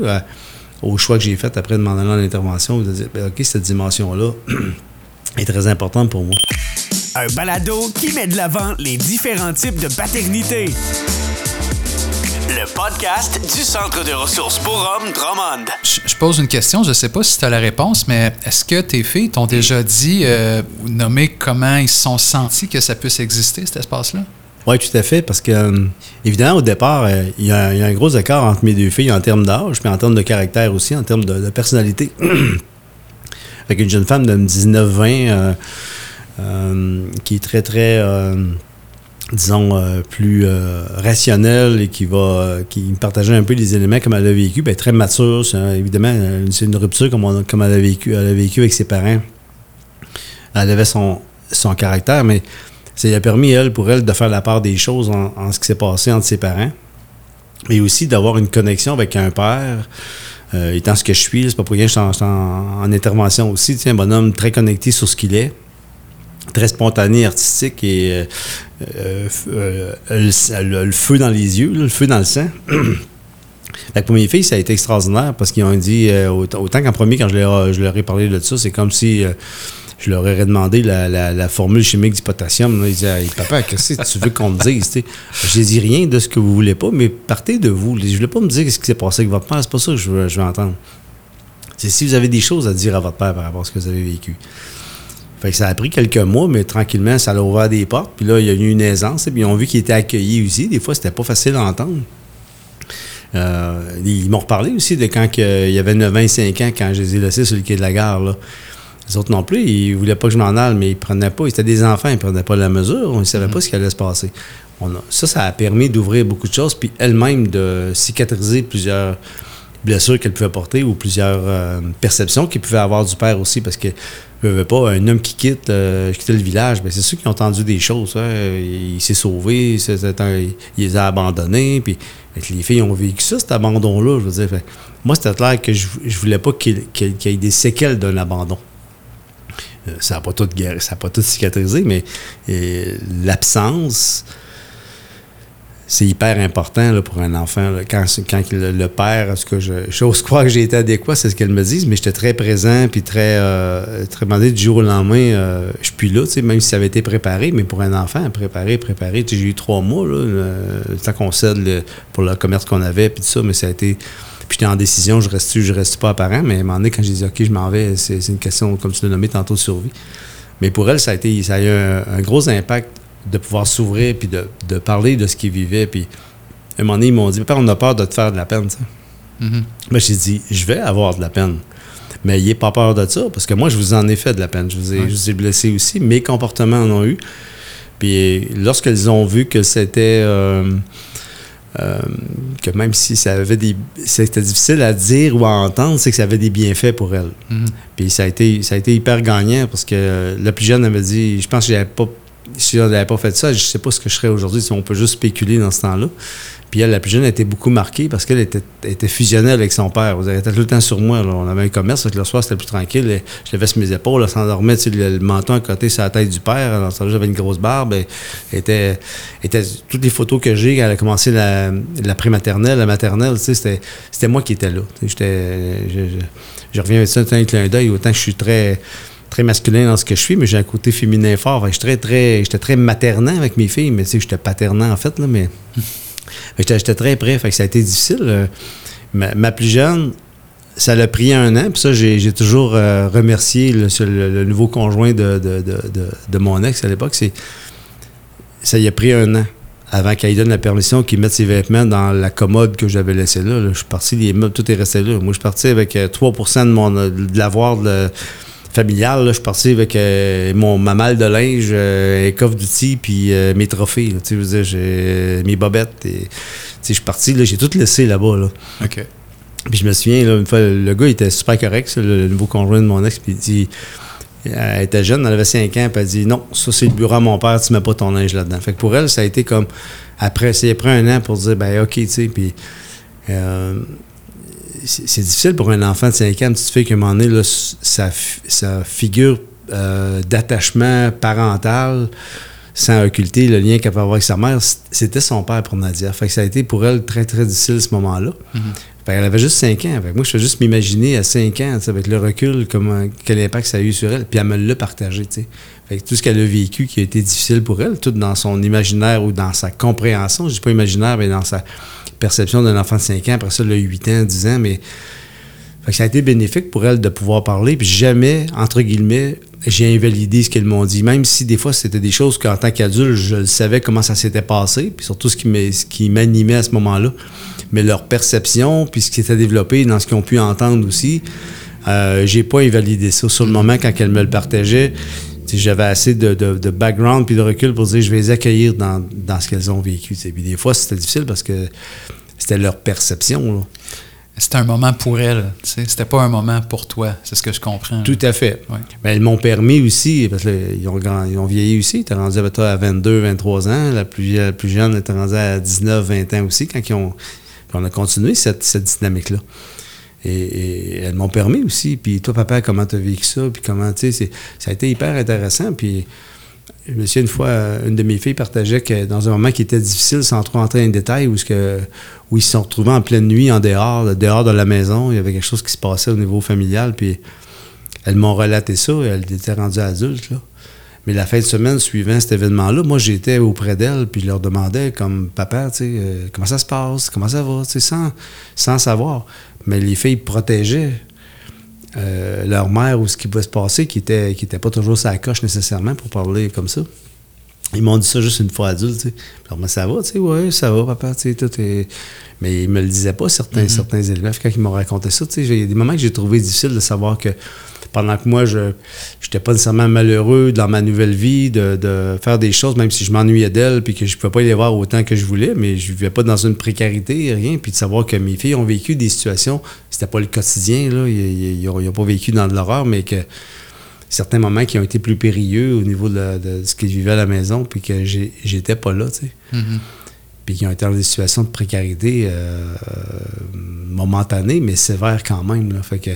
au choix que j'ai fait après de m'en aller de dire Ben, OK, cette dimension-là est très importante pour moi.
Un balado qui met de l'avant les différents types de paternité. Le podcast du Centre de ressources pour hommes Drummond.
Je, je pose une question, je ne sais pas si tu as la réponse, mais est-ce que tes filles t'ont déjà dit euh, ou nommé comment ils se sont sentis que ça puisse exister, cet espace-là?
Oui, tout à fait, parce que, euh, évidemment, au départ, euh, il y, a il y a un gros écart entre mes deux filles en termes d'âge, puis en termes de caractère aussi, en termes de, de personnalité. Avec une jeune femme de 19-20 euh, euh, qui est très, très, euh, disons, euh, plus euh, rationnelle et qui va euh, qui me partageait un peu les éléments comme elle a vécu, ben, très mature. évidemment, euh, c'est une rupture comme, comme elle, a vécu, elle a vécu avec ses parents. Elle avait son, son caractère, mais ça lui a permis, elle, pour elle, de faire la part des choses en, ce qui s'est passé entre ses parents. Mais aussi d'avoir une connexion avec un père. Étant ce que je suis, c'est pas pour rien que je suis en, en- en intervention aussi. Un bonhomme très connecté sur ce qu'il est, très spontané, artistique et euh, euh, euh, le, feu dans les yeux, le feu dans le sang. Pour mes filles, ça a été extraordinaire parce qu'ils ont dit, autant, qu'en premier, quand je leur, ai parlé de ça, c'est comme si je leur aurais demandé la, la- la formule chimique du potassium. Ils disaient, papa, qu'est-ce que tu veux qu'on me dise? Je dit rien de ce que vous voulez pas, mais partez de vous. Je ne voulais pas me dire ce qui s'est passé avec votre père. C'est pas ça que je veux, je veux entendre. C'est si vous avez des choses à dire à votre père par rapport à ce que vous avez vécu. Fait que ça a pris quelques mois, mais tranquillement, ça a ouvert des portes. Puis là, il y a eu une aisance. Et puis ils ont vu qu'il était accueilli aussi. Des fois, c'était pas facile à entendre. Euh, ils m'ont reparlé aussi de quand que, il y avait 9 ans et 5 ans, quand je les ai laissés sur le quai de la gare. Là. Les autres non plus, ils voulaient pas que je m'en aille, mais ils prenaient pas. Ils étaient des enfants, ils prenaient pas la mesure. On ne savait pas ce qui allait se passer. On a- ça, ça a permis d'ouvrir beaucoup de choses, puis elle-même de cicatriser plusieurs blessures qu'elle pouvait porter ou plusieurs euh, perceptions qu'elle pouvait avoir du père aussi, parce que je veux pas un homme qui quitte, euh, quitter le village, ben c'est ceux qui ont entendu des choses. hein. Il, s'est sauvé, un- il les a abandonnés, puis les filles ont vécu ça, cet abandon-là. Je veux dire, moi, c'était clair que je, je voulais pas qu'il qu'il- qu'il y ait des séquelles d'un abandon. Euh, ça n'a pas tout guéri, ça n'a pas tout cicatrisé, mais euh, l'absence, c'est hyper important pour un enfant. Quand, quand le, père, je- j'ose croire que j'ai été adéquat, c'est ce qu'elle me dit, mais j'étais très présent, puis très, euh, très demandé du jour au lendemain. euh, je suis là, même si ça avait été préparé, mais pour un enfant, préparé, préparé, j'ai eu trois mois, là, le, temps qu'on cède pour le commerce qu'on avait, puis tout ça, mais ça a été. Puis j'étais en décision, je reste je reste pas apparent, mais à un moment donné, quand j'ai dit, OK, je m'en vais, c'est une question, comme tu l'as nommé tantôt, de survie. Mais pour elle, ça a, été, ça a eu un gros impact de pouvoir s'ouvrir puis de, de parler de ce qu'ils vivaient. Puis à un moment donné, ils m'ont dit Papa, on a peur de te faire de la peine. sais.
Mhm.
Ben, j'ai dit Je vais avoir de la peine. Mais n'ayez pas peur de ça, parce que moi, je vous en ai fait de la peine. Je vous ai, je vous ai blessé aussi. Mes comportements en ont eu. Puis lorsqu'ils ont vu que c'était. euh, euh, que même si ça avait des. C'était difficile à dire ou à entendre, c'est que ça avait des bienfaits pour elle.
Mhm.
Puis ça a été, ça a été hyper gagnant parce que euh, la plus jeune, elle m'a dit Je pense que j'avais pas. Si on n'avait pas fait ça, je sais pas ce que je serais aujourd'hui. Si on peut juste spéculer dans ce temps-là. Puis elle, la plus jeune, a été beaucoup marquée parce qu'elle était, elle était fusionnelle avec son père. Elle était tout le temps sur moi. On avait un commerce, que le soir, c'était plus tranquille. Je l'avais sur mes épaules, elle s'endormait, tu le, menton à côté sur la tête du père. Temps-là, j'avais une grosse barbe. Était, toutes les photos que j'ai, quand elle a commencé la, la prématernelle, la maternelle, c'était, moi qui étais là. Je- je reviens avec ça un clin d'œil, autant que je suis très très masculin dans ce que je suis, mais j'ai un côté féminin fort. Suis très, très, j'étais très maternant avec mes filles, mais tu sais, j'étais paternant en fait, là, mais j'étais, j'étais très prêt. Fait que ça a été difficile. Euh, Ma, plus jeune, ça l'a pris un an, puis ça, j'ai, toujours euh, remercié le, nouveau conjoint de, de, de, de- mon ex à l'époque. Ça y a pris un an avant qu'elle donne la permission qu'il mette ses vêtements dans la commode que j'avais laissée là. Je suis parti, les meubles, tout est resté là. Moi, je suis parti avec euh, 3% de mon euh, de l'avoir familial. là. Je suis parti avec euh, mon, ma malle de linge, euh, un coffre d'outils, puis euh, mes trophées. là. Je veux dire, j'ai mes bobettes. Et, je suis parti, là, j'ai tout laissé là-bas. Là.
OK.
Puis je me souviens, là, une fois, le gars il était super correct, ça, le, le nouveau conjoint de mon ex, puis il dit. Elle était jeune, elle avait 5 ans, puis elle dit Non, ça c'est le bureau à mon père, tu mets pas ton linge là-dedans. Fait que pour elle, ça a été comme. Après, ça a pris un an pour dire Ben, OK, tu sais, puis. euh, c'est difficile pour un enfant de 5 ans, une petite fille qui, à un moment donné, là, sa, sa figure euh, d'attachement parental, sans occulter le lien qu'elle peut avoir avec sa mère, c'était son père pour Nadia. Fait que ça a été pour elle très, très difficile ce moment-là. Fait qu'elle avait juste 5 ans. Fait que moi, je fais juste m'imaginer à 5 ans, avec le recul, comment, quel impact ça a eu sur elle. Puis elle me l'a partagé. tu sais. Fait que tout ce qu'elle a vécu qui a été difficile pour elle, tout dans son imaginaire ou dans sa compréhension, je dis pas imaginaire, mais dans sa perception d'un enfant de 5 ans, après ça, le 8 ans, 10 ans, mais ça a été bénéfique pour elle de pouvoir parler. Puis jamais, entre guillemets, j'ai invalidé ce qu'elles m'ont dit. Même si des fois, c'était des choses qu'en tant qu'adulte, je savais comment ça s'était passé. Puis surtout ce qui m'animait à ce moment-là. Mais leur perception, puis ce qui s'était développé dans ce qu'ils ont pu entendre aussi, euh, j'ai pas invalidé ça. Sur le moment, quand elles me le partageaient, j'avais assez de, de- de background puis de recul pour dire je vais les accueillir dans, dans ce qu'elles ont vécu. tu. Puis des fois, c'était difficile parce que c'était leur perception. là.
C'était un moment pour elle. tu sais. C'était pas un moment pour toi. C'est ce que je comprends.
Tout à fait.
Ouais.
Ben, ils m'ont permis aussi, parce qu'ils ont, ils ont vieilli aussi. Ils étaient rendus à, toi, à 22, 23 ans. La plus, la plus jeune était rendue à 19, 20 ans aussi, quand ils ont, on a continué cette, cette dynamique-là. Et, elles m'ont permis aussi. Puis toi, papa, comment tu as vécu ça? Puis comment, tu sais, ça a été hyper intéressant. Puis je me souviens une fois, une de mes filles partageait que dans un moment qui était difficile, sans trop entrer en détail, où, que, où ils se sont retrouvés en pleine nuit, en dehors, dehors de la maison, il y avait quelque chose qui se passait au niveau familial, puis elles m'ont relaté ça, et elles étaient rendues adultes, là. Mais la fin de semaine suivant cet événement-là, moi, j'étais auprès d'elles, puis je leur demandais, comme papa, tu sais, euh, comment ça se passe, comment ça va, tu sais, sans, sans savoir. Mais les filles protégeaient euh, leur mère ou ce qui pouvait se passer, qui était, qui pas toujours sa coche nécessairement pour parler comme ça. Ils m'ont dit ça juste une fois adulte, tu sais. Alors, mais ça va, tu sais, ouais, ça va, papa, tu sais, tout est... Mais ils me le disaient pas, certains, certains élèves, quand ils m'ont raconté ça, tu sais, il y a des moments que j'ai trouvé difficile de savoir que pendant que moi, je n'étais pas nécessairement malheureux dans ma nouvelle vie, de, de faire des choses, même si je m'ennuyais d'elles, puis que je ne pouvais pas les voir autant que je voulais, mais je ne vivais pas dans une précarité, rien, puis de savoir que mes filles ont vécu des situations, c'était pas le quotidien, là, ils n'ont pas vécu dans de l'horreur, mais que certains moments qui ont été plus périlleux au niveau de, la- de ce qu'ils vivaient à la maison, puis que j'étais pas là, tu sais.
Mhm.
Puis qui ont été dans des situations de précarité euh, momentanées, mais sévères quand même. Là. Fait que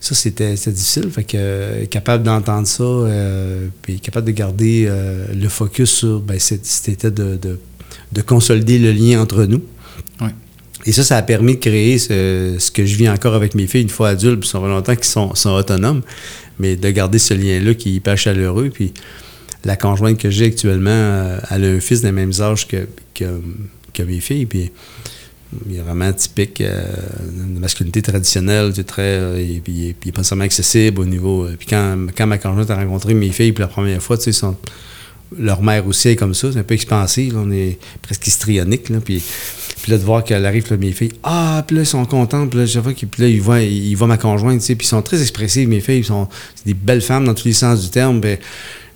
ça, c'était c'était difficile. Fait que euh, capable d'entendre ça, euh, puis capable de garder euh, le focus sur, ben, c'était de, de, de consolider le lien entre nous.
Oui.
Et ça, ça a permis de créer ce, ce que je vis encore avec mes filles une fois adultes, puis ça fait longtemps qu'ils sont, sont autonomes, mais de garder ce lien-là qui est hyper chaleureux. Puis la conjointe que j'ai actuellement, euh, elle a un fils des mêmes âges que, que, mes filles, puis il est vraiment typique euh, de masculinité traditionnelle, c'est très, euh, il puis il est pas seulement accessible au niveau. euh, puis quand, quand ma conjointe a rencontré mes filles pour la première fois, tu sais, sont- leur mère aussi est comme ça, c'est un peu expansive, on est presque histrionique, là, puis, puis là de voir qu'elle arrive, là, mes filles, ah, puis là ils sont contents, puis là, chaque fois qu'ils- là ils voient, ils voient ma conjointe, tu sais, puis ils sont très expressives, mes filles, ils sont des belles femmes dans tous les sens du terme, puis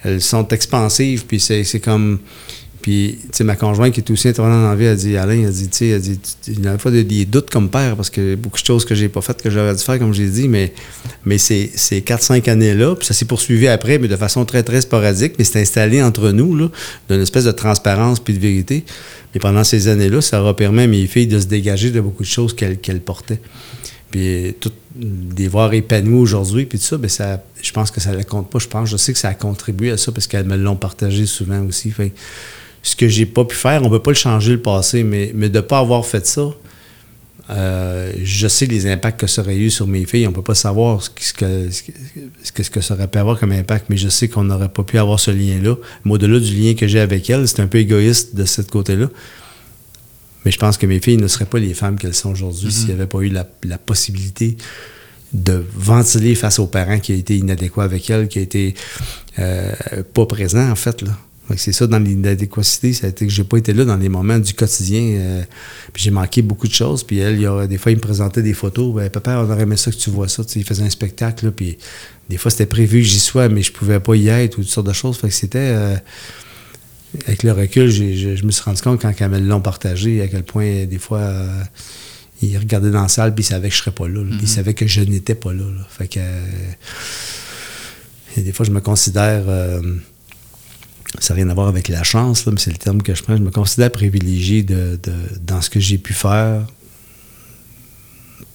elles sont expansives, puis c'est c'est comme... Puis, tu sais, ma conjointe qui est aussi intervenante dans la vie, elle dit, Alain, elle dit, tu sais, elle dit, il y a des fois des, des doutes comme père parce que beaucoup de choses que j'ai pas faites que j'aurais dû faire, comme j'ai dit, mais, mais ces, ces 4-5 années-là, puis ça s'est poursuivi après, mais de façon très, très sporadique, mais c'est installé entre nous, là, d'une espèce de transparence puis de vérité. Mais pendant ces années-là, ça aura permis à mes filles de se dégager de beaucoup de choses qu'elles portaient. Puis tout, de les voir épanouies aujourd'hui, puis tout ça, ben ça, je pense que ça ne compte pas. Je pense, je sais que ça a contribué à ça parce qu'elles me l'ont partagé souvent aussi. Ce que j'ai pas pu faire, on peut pas le changer le passé, mais, mais de ne pas avoir fait ça, euh, je sais les impacts que ça aurait eu sur mes filles. On peut pas savoir ce que, ce que, ce que, ce que ça aurait pu avoir comme impact, mais je sais qu'on n'aurait pas pu avoir ce lien-là. Mais au-delà du lien que j'ai avec elles, c'est un peu égoïste de ce côté-là. Mais je pense que mes filles ne seraient pas les femmes qu'elles sont aujourd'hui s'il n'y avait pas eu la, la possibilité de ventiler face aux parents qui a été inadéquat avec elles, qui a été euh, pas présent, en fait. Là. C'est ça, dans l'inadéquacité, ça a été que j'ai pas été là dans les moments du quotidien. euh, puis j'ai manqué beaucoup de choses. Puis elle, il y a, des fois, il me présentait des photos. Ben, papa, on aurait aimé ça que tu vois ça. Tu sais, il faisait un spectacle. là, puis des fois, c'était prévu que j'y sois, mais je pouvais pas y être ou toutes sortes de choses. Fait que c'était. euh, avec le recul, je, je me suis rendu compte quand ils l'ont partagé, à quel point, des fois, euh, ils regardaient dans la salle, puis ils savaient que je serais pas là. là. Puis ils savaient que je n'étais pas là. là. Fait que. euh, et des fois, je me considère. Ça n'a rien à voir avec la chance, mais c'est le terme que je prends. Je me considère privilégié de, de- dans ce que j'ai pu faire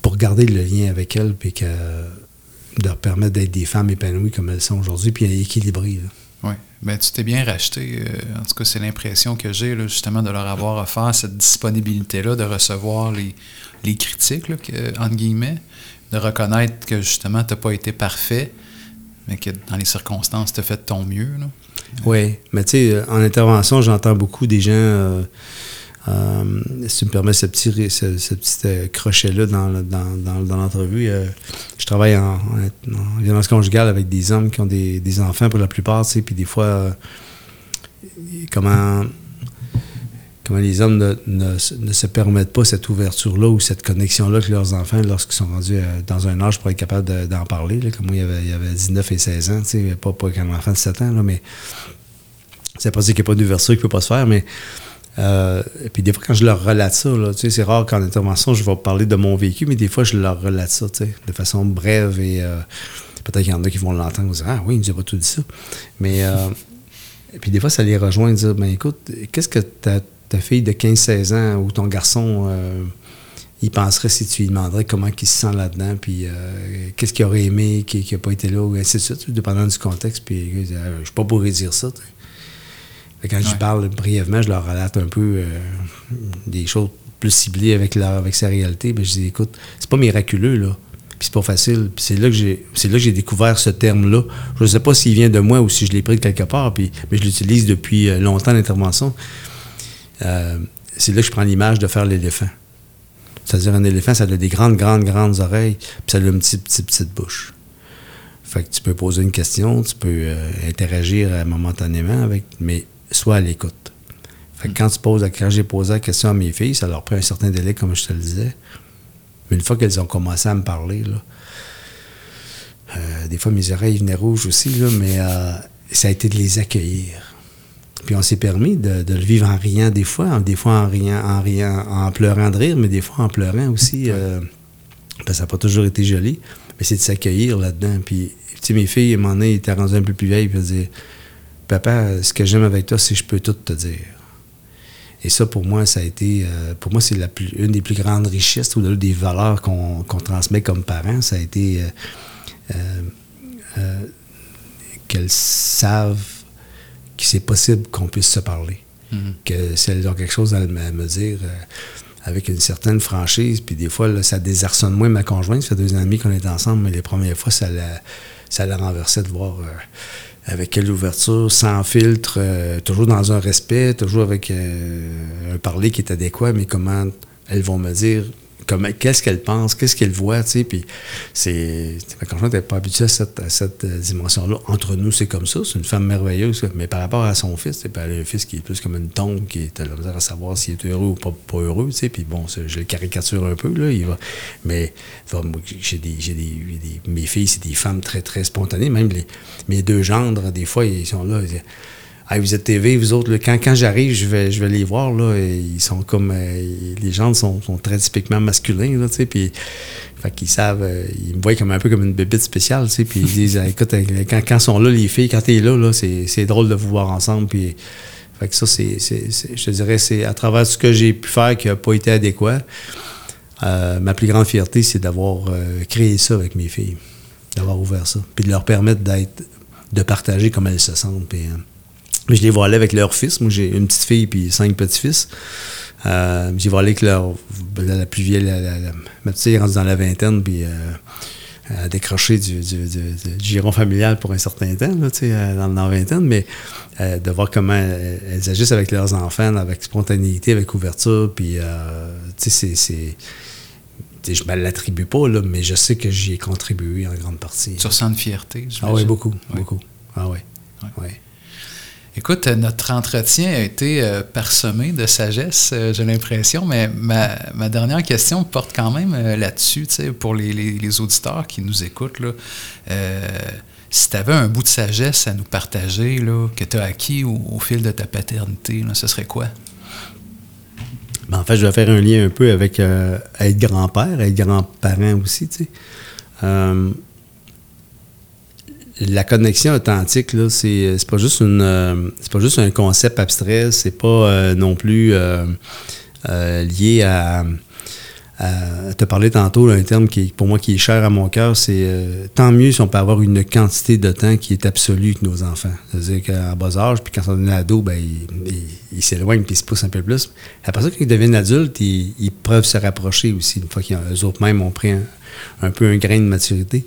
pour garder le lien avec elles, puis que, de leur permettre d'être des femmes épanouies comme elles sont aujourd'hui, puis équilibrées.
Oui. Ben, tu t'es bien racheté. euh, en tout cas, c'est l'impression que j'ai, là, justement, de leur avoir offert cette disponibilité-là de recevoir les, les critiques, guillemets, de reconnaître que, justement, tu n'as pas été parfait, mais que dans les circonstances, tu as fait ton mieux.
Oui, mais tu sais, euh, en intervention, j'entends beaucoup des gens, euh, euh, si tu me permets ce petit, ce, petit euh, crochet-là dans, dans, dans, l'entrevue, euh, je travaille en, en- en violence conjugale avec des hommes qui ont des, des enfants pour la plupart, tu sais, puis des fois, comment, comment les hommes ne, ne ne se permettent pas cette ouverture-là ou cette connexion-là avec leurs enfants lorsqu'ils sont rendus euh, dans un âge pour être capables de- d'en parler. Là, comme moi, il y, avait, il y avait 19 et 16 ans, tu sais, pas, pas qu'un enfant de 7 ans, là, mais c'est pas dire qu'il n'y a pas d'ouverture qui ne peut pas se faire, mais euh, puis des fois, quand je leur relate ça, là, tu sais, c'est rare qu'en intervention, je vais parler de mon vécu, mais des fois, je leur relate ça, tu sais, de façon brève et euh, peut-être qu'il y en a qui vont l'entendre et dire Ah oui, il nous a pas tout dit ça. Mais euh, et puis des fois, ça les rejoint de dire Ben écoute, qu'est-ce que ta, ta fille de 15-16 ans ou ton garçon euh, il penserait si tu lui demanderais comment il se sent là-dedans, puis euh, qu'est-ce qu'il aurait aimé, qui n'a pas été là, ou ainsi de suite, dépendant du contexte. Puis Ah, je suis pas pour dire ça. Fait quand je parle brièvement, je leur relate un peu euh, des choses plus ciblées avec, leur, avec sa réalité. Ben, je dis, écoute, c'est pas miraculeux, là. Puis c'est pas facile. Puis c'est là que j'ai c'est là que j'ai découvert ce terme-là. Je ne sais pas s'il vient de moi ou si je l'ai pris de quelque part, puis, mais je l'utilise depuis euh, longtemps l'intervention. Euh, c'est là que je prends l'image de faire l'éléphant. C'est-à-dire un éléphant, ça a des grandes, grandes, grandes oreilles, puis ça a une petite, petite, petite bouche. Fait que tu peux poser une question, tu peux euh, interagir euh, momentanément avec, mais sois à l'écoute. Fait que quand tu poses, quand j'ai posé la question à mes filles, ça leur prend un certain délai, comme je te le disais. Mais une fois qu'elles ont commencé à me parler, là, des fois mes oreilles venaient rouges aussi, là, mais ça a été de les accueillir. Puis on s'est permis de, de le vivre en riant des fois, en- des fois en riant, en riant, en pleurant de rire, mais des fois en pleurant aussi. euh, ça n'a pas toujours été joli, mais c'est de s'accueillir là-dedans. Puis, tu sais, mes filles, à un moment donné, étaient rendues un peu plus vieilles, puis elles disaient Papa, ce que j'aime avec toi, c'est que je peux tout te dire. Et ça, pour moi, ça a été. euh, pour moi, c'est la plus- une des plus grandes richesses, ou des valeurs qu'on transmet comme parents. Ça a été. euh, euh, qu'elles savent que c'est possible qu'on puisse se parler. que si elles ont quelque chose à me, à me dire euh, avec une certaine franchise, puis des fois, là, ça désarçonne moins ma conjointe. Ça fait deux ans et demi qu'on est ensemble, mais les premières fois, ça la, ça la renversait de voir euh, avec quelle ouverture, sans filtre, euh, toujours dans un respect, toujours avec un parler qui est adéquat, mais comment elles vont me dire qu'est-ce qu'elles pensent, qu'est-ce qu'elles voient, tu sais, puis c'est... Ma conjointe n'est pas habituée à cette, euh, dimension-là. Entre nous, c'est comme ça, c'est une femme merveilleuse, mais par rapport à son fils, elle a un fils qui est plus comme une tombe, qui est à la misère à savoir s'il est heureux ou pas, heureux, tu sais, puis bon, je le caricature un peu, là. Mais j'ai des, j'ai des, des- Mes filles, c'est des femmes très, très spontanées, même les, mes deux gendres, des fois, ils sont là, ils Hey, vous êtes TV, vous autres, là, quand, quand j'arrive, je vais, je vais les voir, là, et ils sont comme, euh, les gens sont, sont très typiquement masculins, là, tu sais, puis, fait qu'ils savent, euh, ils me voient comme un peu comme une bébite spéciale, tu sais, puis ils disent, écoute, euh, quand, quand sont là, les filles, quand t'es là, là, c'est, c'est drôle de vous voir ensemble, puis, fait que ça, c'est, je te dirais, c'est à travers ce que j'ai pu faire qui n'a pas été adéquat, euh, ma plus grande fierté, c'est d'avoir euh, créé ça avec mes filles, d'avoir ouvert ça, puis de leur permettre d'être, de partager comme elles se sentent, puis, mais je les vois aller avec leur fils. Moi, j'ai une petite fille puis cinq petits-fils. Euh, j'ai voir aller avec leur. La, la plus vieille, la, la- la- ma petite fille est rendue dans la vingtaine, puis euh, elle a décroché du, du- du- du giron familial pour un certain temps, là, euh, dans, dans la vingtaine, mais euh, de voir comment elles, elles agissent avec leurs enfants, avec spontanéité, avec ouverture, puis, tu sais, c'est- Je ne me l'attribue pas, là, mais je sais que j'y ai contribué en grande partie.
Tu ressens une fierté,
Ah oui, beaucoup,
Oui.
beaucoup. Ah oui.
Écoute, notre entretien a été euh, parsemé de sagesse, euh, j'ai l'impression, mais ma, dernière question porte quand même euh, là-dessus, pour les, les- auditeurs qui nous écoutent. Si tu avais un bout de sagesse à nous partager, que tu as acquis au, fil de ta paternité, ce serait quoi?
Ben, en fait, je vais faire un lien un peu avec être grand-père, être grand-parent aussi, la connexion authentique, là, c'est c'est pas juste une euh, c'est pas juste un concept abstrait, c'est pas euh, non plus euh, euh, lié à, à te parler tantôt d'un terme qui pour moi qui est cher à mon cœur, c'est euh, tant mieux si on peut avoir une quantité de temps qui est absolue avec nos enfants. C'est-à-dire qu'à bas âge, puis quand on est ado, ben, ils il, il s'éloignent puis ils se poussent un peu plus. Après ça, quand ils deviennent adultes, ils, ils peuvent se rapprocher aussi, une fois qu'eux autres mêmes ont pris un peu un grain de maturité.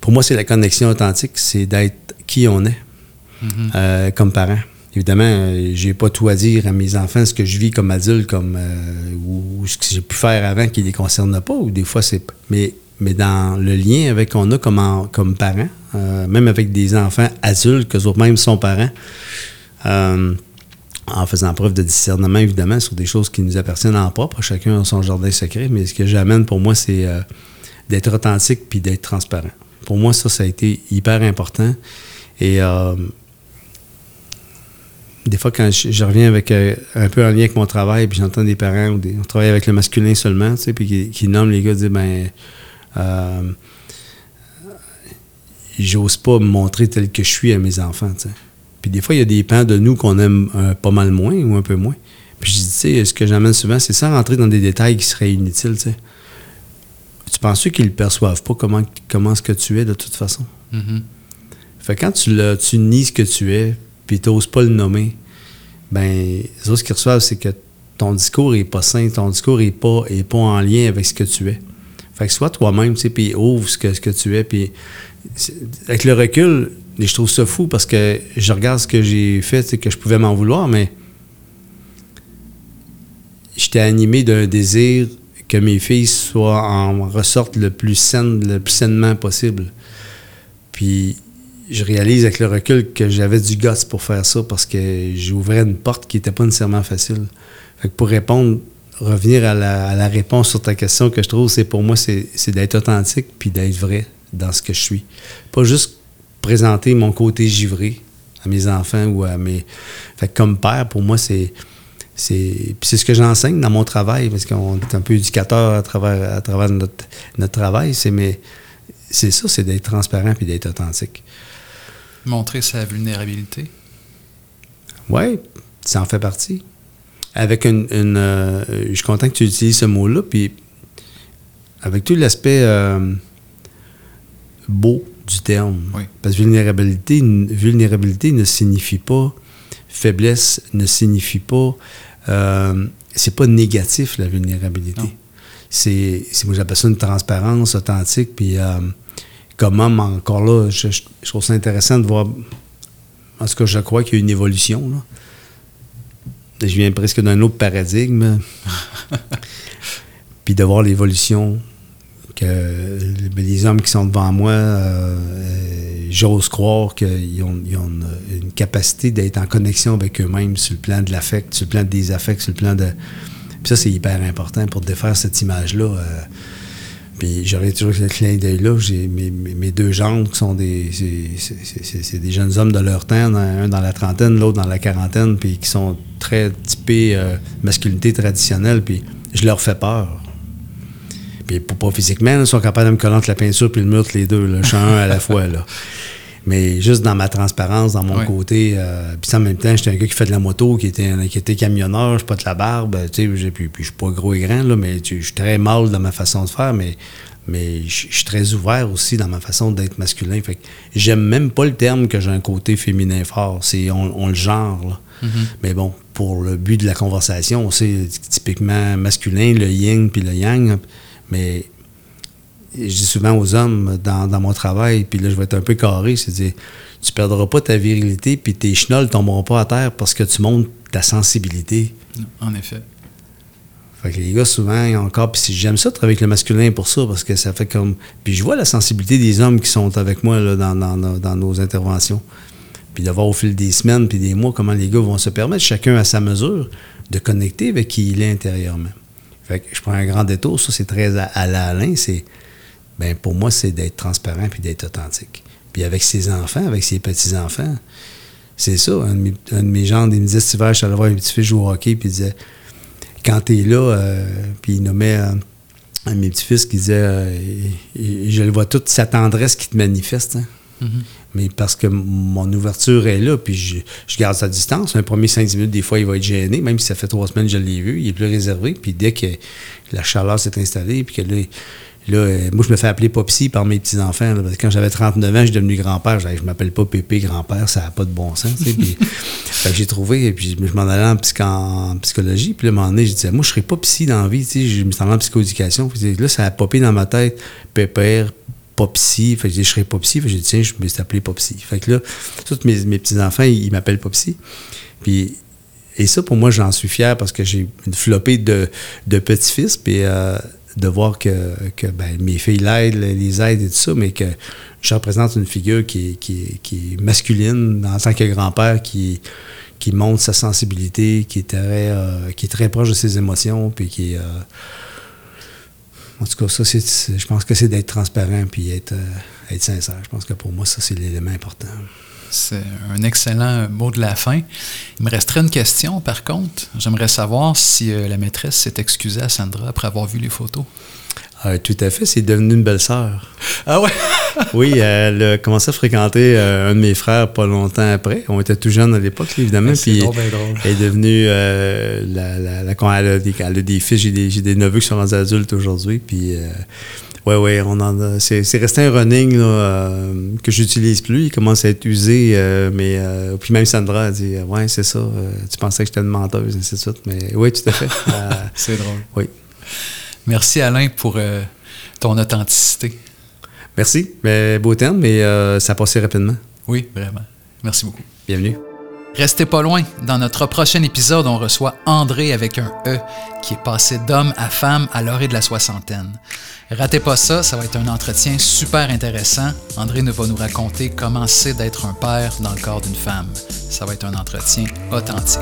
Pour moi, c'est la connexion authentique, c'est d'être qui on est euh, comme parent. Évidemment, euh, j'ai pas tout à dire à mes enfants ce que je vis comme adulte, comme euh, ou, ou ce que j'ai pu faire avant qui les concerne pas, ou des fois c'est. Mais, mais dans le lien avec qu'on a comme, en- comme parents, même avec des enfants adultes, que eux-mêmes sont parents, en faisant preuve de discernement, évidemment, sur des choses qui nous appartiennent en propre. Chacun a son jardin secret, mais ce que j'amène pour moi, c'est euh, d'être authentique puis d'être transparent. Pour moi, ça, ça a été hyper important. Et euh, des fois, quand je, reviens avec euh, un peu en lien avec mon travail, puis j'entends des parents, ou on travaille avec le masculin seulement, tu sais, puis qui, nomment les gars, disent, ben, euh, j'ose pas me montrer tel que je suis à mes enfants. Puis des fois, il y a des pans de nous qu'on aime pas mal moins ou un peu moins. Puis je dis, tu sais, ce que j'amène souvent, c'est sans rentrer dans des détails qui seraient inutiles, tu sais. Tu penses qu'ils ne perçoivent pas? Comment, comment ce que tu es de toute façon? Fait que quand tu, le, tu nies ce que tu es, puis tu n'oses pas le nommer, ben, les autres, ce qu'ils reçoivent, c'est que ton discours est pas sain, ton discours est pas, est pas en lien avec ce que tu es. Fait que sois toi-même, tu sais, puis ouvre ce que, ce que tu es, puis avec le recul, je trouve ça fou parce que je regarde ce que j'ai fait, c'est que je pouvais m'en vouloir, mais j'étais animé d'un désir que mes filles soient en ressortent le plus saine, le plus sainement possible. Puis je réalise avec le recul que j'avais du gosse pour faire ça parce que j'ouvrais une porte qui n'était pas nécessairement facile. Fait que pour répondre, revenir à la, réponse sur ta question que je trouve, c'est pour moi, c'est c'est d'être authentique puis d'être vrai dans ce que je suis. Pas juste présenter mon côté givré à mes enfants ou à mes. Fait que comme père, pour moi, c'est. C'est ce que j'enseigne dans mon travail, parce qu'on est un peu éducateur à travers, à travers notre, notre travail. C'est mais c'est ça, c'est d'être transparent puis d'être authentique.
Montrer sa vulnérabilité.
Oui, ça en fait partie. Avec une. une, euh, je suis content que tu utilises ce mot-là, puis avec tout l'aspect euh, beau du terme.
Oui.
Parce que vulnérabilité, vulnérabilité ne signifie pas faiblesse ne signifie pas. Euh, c'est pas négatif, la vulnérabilité. C'est, c'est- moi, j'appelle ça une transparence authentique. Puis, euh, comme homme, encore là, je, je- je trouve ça intéressant de voir. En tout cas, je crois qu'il y a une évolution. Là. Je viens presque d'un autre paradigme. Puis de voir l'évolution que ben, les hommes qui sont devant moi, euh, j'ose croire qu'ils ont, une, capacité d'être en connexion avec eux-mêmes sur le plan de l'affect, sur le plan des affects, sur le plan de... Puis ça, c'est hyper important pour défaire cette image-là. euh, puis j'aurais toujours ce clin d'œil-là. J'ai mes, deux gendres qui sont des. c'est des jeunes hommes de leur temps, un dans la trentaine, l'autre dans la quarantaine, puis qui sont très typés euh, masculinité traditionnelle, puis je leur fais peur. Puis pas, pas physiquement, ils sont capables de me coller entre la peinture puis le mur, les deux. Là. Je suis un à la fois. Là. Mais juste dans ma transparence, dans mon
Ouais.
côté. euh, puis en même temps, j'étais un gars qui fait de la moto, qui était, qui était camionneur, je pas de la barbe. Tu sais, puis, puis je suis pas gros et grand, là, mais je suis très mâle dans ma façon de faire, mais, mais je suis très ouvert aussi dans ma façon d'être masculin. Fait que j'aime même pas le terme que j'ai un côté féminin fort. C'est on, on le genre. là. Mais bon, pour le but de la conversation, on sait typiquement masculin, le yin puis le yang. Mais je dis souvent aux hommes dans, dans mon travail, puis là, je vais être un peu carré, c'est dire, tu perdras pas ta virilité, puis tes chenolles tomberont pas à terre parce que tu montes ta sensibilité.
En effet.
Fait que les gars, souvent, ils ont encore. Puis j'aime ça travailler avec le masculin pour ça, parce que ça fait comme. Puis je vois la sensibilité des hommes qui sont avec moi là, dans, dans- dans- dans nos interventions. Puis de voir au fil des semaines puis des mois comment les gars vont se permettre, chacun à sa mesure, de connecter avec qui il est intérieurement. Fait que je prends un grand détour, ça c'est très à, à la Alain, c'est. Ben pour moi, c'est d'être transparent puis d'être authentique. Puis avec ses enfants, avec ses petits-enfants, c'est ça. Un de mes, gendres, il me disait cet hiver, je suis allé voir un petit fils jouer au hockey, puis il disait quand tu es là, euh, puis il nommait euh, un de mes petits-fils qui disait euh, je le vois toute sa tendresse qui te manifeste. hein. Mais parce que mon ouverture est là, puis je, je garde sa distance. Un premier 5 minutes, des fois, il va être gêné, même si ça fait trois semaines que je l'ai vu, il est plus réservé. Puis dès que la chaleur s'est installée, puis que là, là, euh, moi, je me fais appeler Popsy par mes petits-enfants. là, parce que quand j'avais 39 ans, je suis devenu grand-père. Je, je m'appelle pas Pépé grand-père, ça n'a pas de bon sens. tu sais. Puis, fait que j'ai trouvé, et puis je m'en allais en, psych- en psychologie. Puis là, à un moment donné, je disais, moi, je serais pas psy dans la vie. tu sais. Je me suis allé en psychoéducation. Puis là, ça a popé dans ma tête, Pépère, Popsy. Fait que je Popsy. Fait tiens, je me suis appelé Popsy. Fait là, tous mes, petits-enfants, ils, m'appellent Popsy. Puis, et ça, pour moi, j'en suis fier parce que j'ai une flopée de, petits-fils. Puis, euh, de voir que, ben, mes filles l'aident, les aident et tout ça, mais que je représente une figure qui est, masculine en tant que grand-père, qui, qui montre sa sensibilité, qui est, très, euh, qui est très proche de ses émotions, puis qui est... euh, en tout cas, ça, je pense que c'est d'être transparent puis être, euh, être sincère. Je pense que pour moi, ça, c'est l'élément important.
C'est un excellent mot de la fin. Il me resterait une question, par contre. J'aimerais savoir si euh, la maîtresse s'est excusée à Sandra après avoir vu les photos.
Euh, tout à fait, c'est devenu une belle sœur.
Ah ouais?
Oui, elle a commencé à fréquenter euh, un de mes frères pas longtemps après. On était tout jeunes à l'époque, évidemment.
Ah,
Puis
drôle, ben drôle.
elle est devenue euh, la, la, la- quand elle, a des, elle a des fils, j'ai des, neveux qui sont rendus adultes aujourd'hui. Puis euh, ouais, ouais, on en c'est, c'est resté un running là, euh, que j'utilise plus. Il commence à être usé, euh, mais euh, puis même Sandra a dit ouais, c'est ça. euh, tu pensais que j'étais une menteuse, ainsi de suite. Mais oui, tout à fait. Euh,
C'est drôle.
oui.
Merci Alain pour euh, ton authenticité.
Merci. Mais, beau terme, mais euh, ça a passé rapidement.
Oui, vraiment. Merci beaucoup.
Bienvenue.
Restez pas loin. Dans notre prochain épisode, on reçoit André avec un E, qui est passé d'homme à femme à l'orée de la soixantaine. Ratez pas ça, ça va être un entretien super intéressant. André nous va nous raconter comment c'est d'être un père dans le corps d'une femme. Ça va être un entretien authentique.